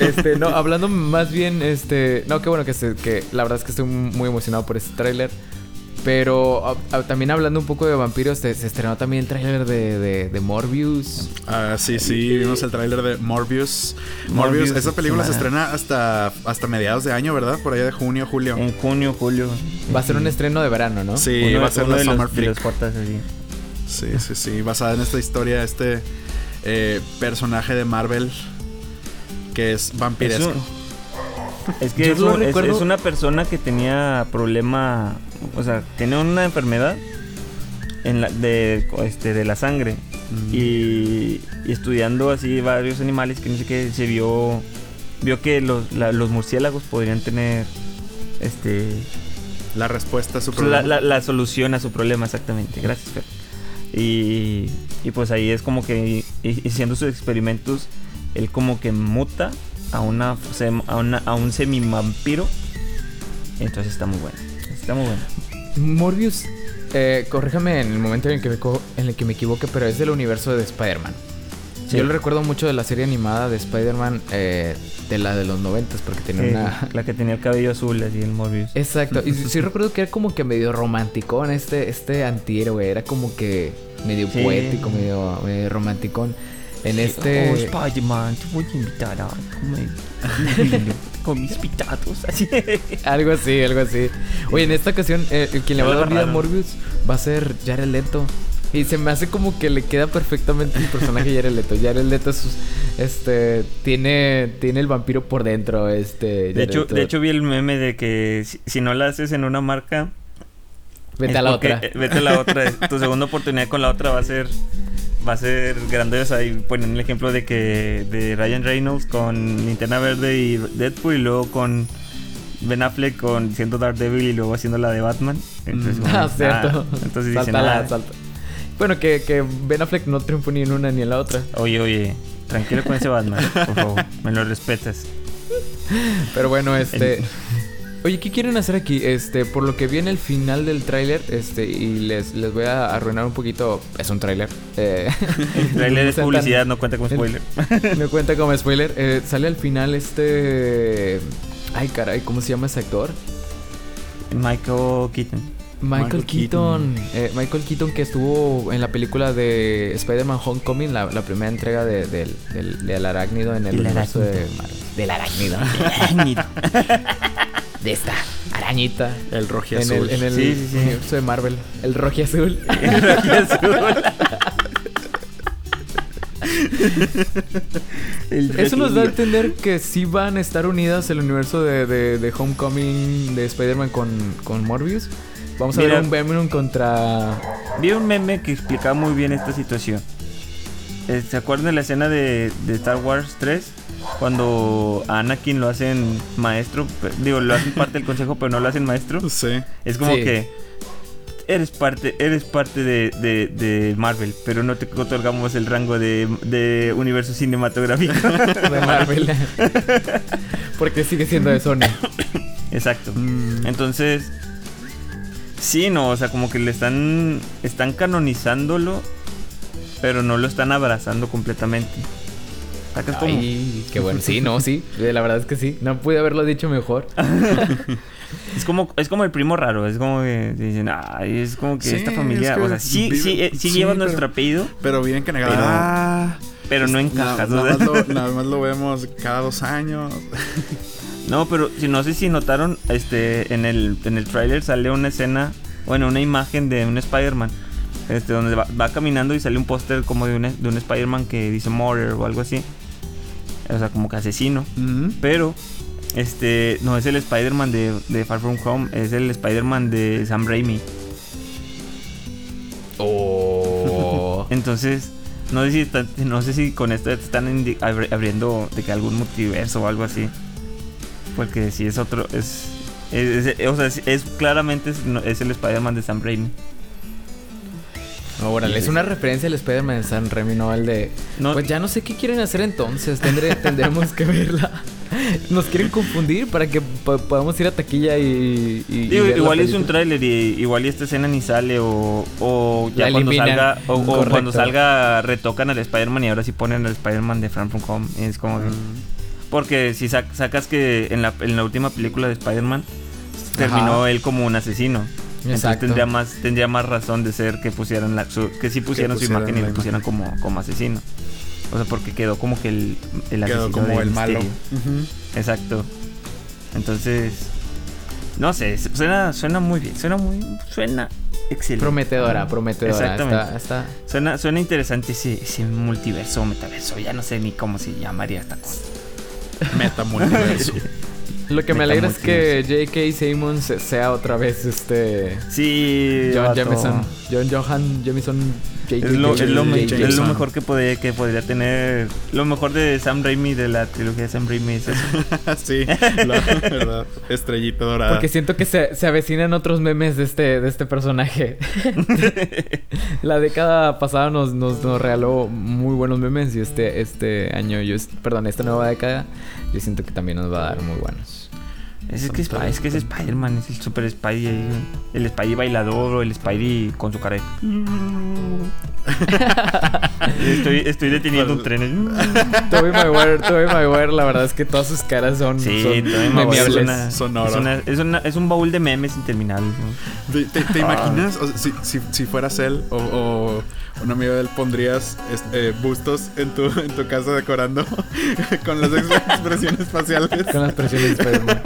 Este, no, hablando más bien, este, no, qué bueno que, se, que la verdad es que estoy muy emocionado por este tráiler. Pero ah, ah, también hablando un poco de vampiros, se, se estrenó también el tráiler de, de, de Morbius. Ah, sí, sí, vimos el tráiler de Morbius. Morbius. Morbius, esa película se estrena hasta, hasta mediados de año, ¿verdad? Por allá de junio, julio. En junio, julio. Va a ser un estreno de verano, ¿no? Sí, Uno- va a ser uno la de Summer los, de los Flick. cortas así. Sí, sí, sí. Basada en esta historia, este eh, personaje de Marvel que es vampiresco. Es un- Es que es, lo un- es una persona que tenía problema, o sea, tenía una enfermedad en la, de, este, de la sangre Mm. y, y estudiando así varios animales que no sé qué se vio vio que los, la- los murciélagos podrían tener este La respuesta a su la, problema. la- la solución a su problema exactamente gracias Fer. y, y pues ahí es como que y- haciendo sus experimentos él como que muta a una, a, una a un semi vampiro entonces está muy bueno está muy bueno Morbius, eh, corríjame en el momento en el, que me, en el que me equivoque, pero es del universo de Spider-Man. Sí. Yo lo recuerdo mucho de la serie animada de Spider-Man, eh, de la de los noventas, porque tenía Sí, una... la que tenía el cabello azul así el Morbius Exacto, y sí recuerdo que era como que medio romántico en este, este antihéroe, era como que medio Sí. poético, medio, medio romanticón. En Oh, este... Spider-Man, te voy a invitar a comer con mis pitatos. Así. Algo así, algo así. Oye, en esta ocasión, eh, el quien le va a dar vida a. Morbius va a ser Jared Leto. Y se me hace como que le queda perfectamente el personaje de Jared Leto. Jared Leto es, este, tiene, tiene el vampiro por dentro, este. De hecho, Leto. de hecho vi el meme de que si, si no la haces en una marca, vete a la porque- otra. eh, Vete a la otra. tu segunda oportunidad con la otra va a ser va a ser grandiosa y ponen el ejemplo de que de Ryan Reynolds con Linterna Verde y Deadpool y luego con Ben Affleck con siendo Daredevil y luego haciendo la de Batman. Entonces, Mm. como, Ah, cierto. entonces dicen, "Ah, salta. Bueno, que, que Ben Affleck no triunfó ni en una ni en la otra. Oye, oye, tranquilo con ese Batman, por favor, me lo respetas. Pero bueno, este. Oye, ¿qué quieren hacer aquí? Este, por lo que vi en el final del tráiler, este, y les, les voy a arruinar un poquito. Es un tráiler. Eh, El trailer no es publicidad, no cuenta como spoiler. Me cuenta como spoiler. Eh, sale al final este. Ay, caray, ¿cómo se llama ese actor? Michael Keaton. Michael, Michael Keaton. Eh, Michael Keaton que estuvo en la película de Spider-Man Homecoming, la, la primera entrega de- del, del, del arácnido en el El universo de arácnido. Marvel. Del arácnido. De esta arañita. El rojo En azul. el, en el Sí, sí, sí. universo de Marvel. El rojo azul. Eso nos da a entender que sí van a estar unidas el universo de, de, de Homecoming de Spider-Man con, con Morbius. Vamos a Mira. ver un Venom contra. Vi un meme que explicaba muy bien esta situación. Eh, ¿Se acuerdan de la escena de, de Star Wars 3? Cuando a Anakin lo hacen maestro, digo, lo hacen parte del consejo, pero no lo hacen maestro. Sí. Es como Sí. que eres parte, eres parte de, de- de Marvel, pero no te otorgamos el rango de, de universo cinematográfico. de Marvel. Porque sigue siendo de Sony. Exacto. Mm, Entonces, sí, no, o sea, como que le están, están canonizándolo, pero no lo están abrazando completamente. Sacas como, Ay, qué bueno. Sí, no, sí. La verdad es que sí. No pude haberlo dicho mejor. es como, es como el primo raro, es como que dicen, ay, es como que Sí, esta familia, es que o sea, sí, vive- sí, eh, sí, sí, lleva pero- nuestro apellido, Pero bien que negado. Pero- Ah, pero no encajas, Nada, nada más lo, nada más lo vemos cada dos años. No, pero si no sé si notaron, este, en el, en el tráiler sale una escena, bueno, una imagen de un Spider-Man. Este, donde va, va caminando y sale un póster como de un, de un Spider-Man que dice Murder o algo así. O sea, como que asesino. Pero, este, no es el Spider-Man de, de Far From Home, es el Spider-Man de Sam Raimi. Oh. Entonces, no sé si, no sé si con esto te están abriendo de que algún multiverso o algo así. Porque si es otro, es, es- es- o sea, es, es- claramente es el Spider-Man de Sam Raimi. Órale, es una referencia al Spider-Man de San Remy, no al de. No, Pues ya no sé qué quieren hacer entonces. Tendré, tendremos que verla. Nos quieren confundir para que po- podamos ir a taquilla y. digo, igual es un tráiler y igual y esta escena ni sale o, o ya La cuando eliminan. salga o, cuando salga retocan al Spider-Man y ahora sí ponen al Spider-Man de Far From Home. Es como que- Porque si sac- sacas que en la, en la última película de Spider-Man terminó él como un asesino. Entonces Exacto. tendría más, tendría más razón de ser que pusieran la, su- que sí pusieran su pusieran imagen y lo pusieran como, como asesino. O sea, porque quedó como que el, el Quedó asesino como el malo. Exacto. Entonces, no sé, suena, suena muy bien, suena muy, suena excelente. Prometedora, prometedora. Exactamente. Está, está- Suena, suena interesante ese, ese multiverso o metaverso, ya no sé ni cómo se llamaría esta cosa. Meta multiverso. Lo que me alegra es que J.K. Simmons se- sea otra vez este. Sí, John vato. Jameson. John Johan Jameson. J.K. Es lo, es, lo, me- Jameson. es lo mejor que, podría, que podría tener. Lo mejor de Sam Raimi, de la trilogía de Sam Raimi, es eso. sí, la verdad. Estrellita dorada. Porque siento que se, se avecinan otros memes de este, de este personaje. La década pasada nos, nos, nos regaló muy buenos memes y este, este año, yo, perdón, esta nueva década, yo siento que también nos va a dar muy buenos. Es, que, Sp- es que es Spider-Man, es el super Spidey ahí, El Spidey bailador o el Spidey con su cara. de- estoy, estoy deteniendo un tren. Tobey Maguire, Tobey Maguire, la verdad es que todas sus caras son, Sí, son Maguire es, una- es, una- es una- es un baúl de memes interminables. ¿no? ¿Te, te- te imaginas? O sea, si, si, si fueras él o, o un amigo de él, pondrías este, bustos en tu, en tu casa decorando con las ex- expresiones faciales. Con las presiones de Spider-Man.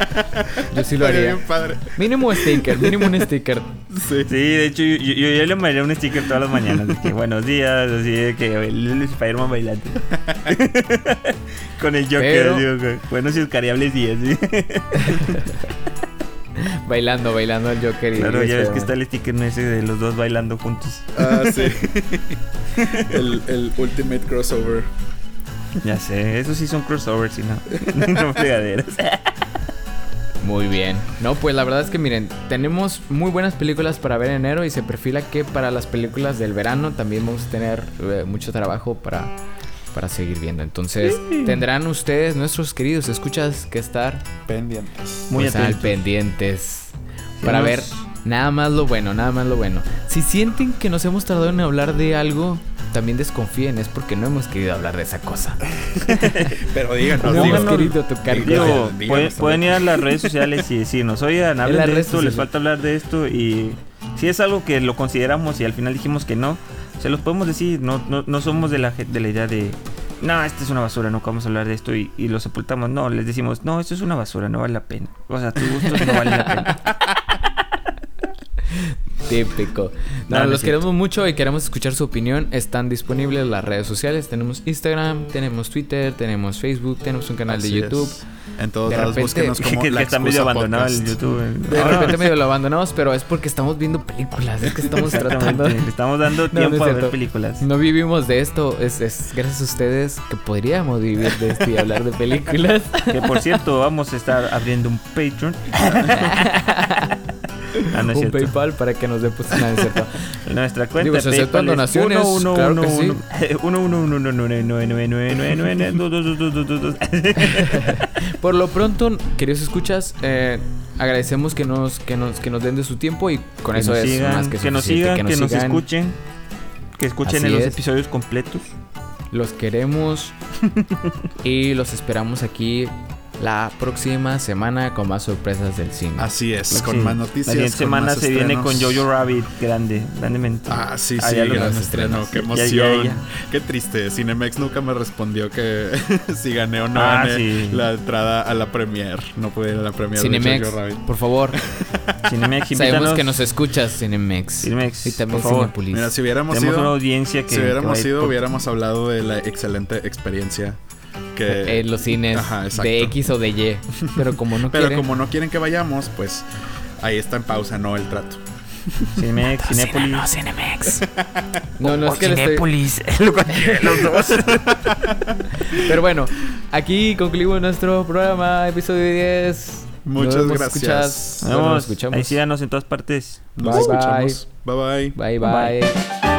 Yo sí lo haría. bien padre. Mínimo sticker, mínimo un sticker. Sí. Sí, de hecho, yo, yo, yo le mandaría un sticker todas las mañanas. De que buenos días, así de que el, Spider-Man bailando. Con el Joker, Pero- digo, buenos y escariables días. ¿sí? Bailando, bailando el Joker y Claro, ya ves que está el sticker ese de los dos bailando juntos. Ah, sí. el, el ultimate crossover. Ya sé, esos sí son crossovers y no, no fregaderas. Muy bien. No, pues la verdad es que miren, tenemos muy buenas películas para ver en enero y se perfila que para las películas del verano también vamos a tener eh, mucho trabajo para, para seguir viendo. Entonces, tendrán ustedes, nuestros queridos escuchas, que estar Pendientes. Muy pues, al atentos. pendientes Sí, para nos- ver nada más lo bueno, nada más lo bueno. Si sienten que nos hemos tardado en hablar de algo, también desconfíen, es porque no hemos querido hablar de esa cosa. Pero díganos, No hemos querido tocar Digo, díganos pueden, ir a las redes sociales y decirnos, oigan, hablen de esto, les falta hablar de esto y si es algo que lo consideramos y al final dijimos que no, se los podemos decir, no, no, no somos de la, de la idea de, no, esta es una basura, no vamos a hablar de esto y, y lo sepultamos, no, les decimos, no, esto es una basura, no vale la pena, o sea, tus gustos no valen la pena. Típico. No, No, los es queremos mucho y queremos escuchar su opinión. Están disponibles las redes sociales. Tenemos Instagram, tenemos Twitter, tenemos Facebook, tenemos un canal Así de es. YouTube. En todos De lados repente- búsquenos como que, la que está medio abandonado el. YouTube. De No, repente no, medio lo abandonamos, pero es porque estamos viendo películas. Es que estamos tratando. Le estamos dando No, no tiempo es a ver películas. No vivimos de esto. Es, es gracias a ustedes que podríamos vivir de esto y hablar de películas. Que por cierto, vamos a estar abriendo un Patreon. Ah, no es un cierto. PayPal para que nos dé pues cierto. Nuestra cuenta Digo, se PayPal es donaciones, claro que sí. Por lo pronto, queridos escuchas, eh, agradecemos que nos, que nos, que nos den de su tiempo y con Que eso es sigan, más que, que nos sigan, que nos sigan. escuchen, que escuchen Así en los es. episodios completos. Los queremos y los esperamos aquí la próxima semana con más sorpresas del cine. Así es, Sí. con más noticias. La siguiente con semana más se viene con Jojo Rabbit, grande, grandemente. Ah, sí, sí, gran estreno, estrenos. qué emoción. ya, ya. Qué triste, Cinemex nunca me respondió que si gané o no Ah, gané sí. la entrada a la premier. No pude ir a la premier Cinemex, de Jojo Rabbit. por favor. Cinemex, Sabemos que nos escuchas, Cinemex. Cinemex, y también por favor. Mira, si hubiéramos Tenemos una ido, audiencia que si hubiéramos que ido, por- hubiéramos hablado de la excelente experiencia que en los cines Ajá, de X o de Y. Pero como no Pero quieren. como no quieren que vayamos, pues ahí está en pausa, no el trato. Cinemex, Cinépolis. Cinemex. No, no es que estoy... Cualquiera de los dos. Pero bueno, aquí concluimos nuestro programa, episodio 10. Muchas Nos vemos, gracias. escuchas. Nos Bueno, nos escuchamos. Ahí síganos en todas partes. Nos Bye, escuchamos. bye. bye. Bye, Bye. bye.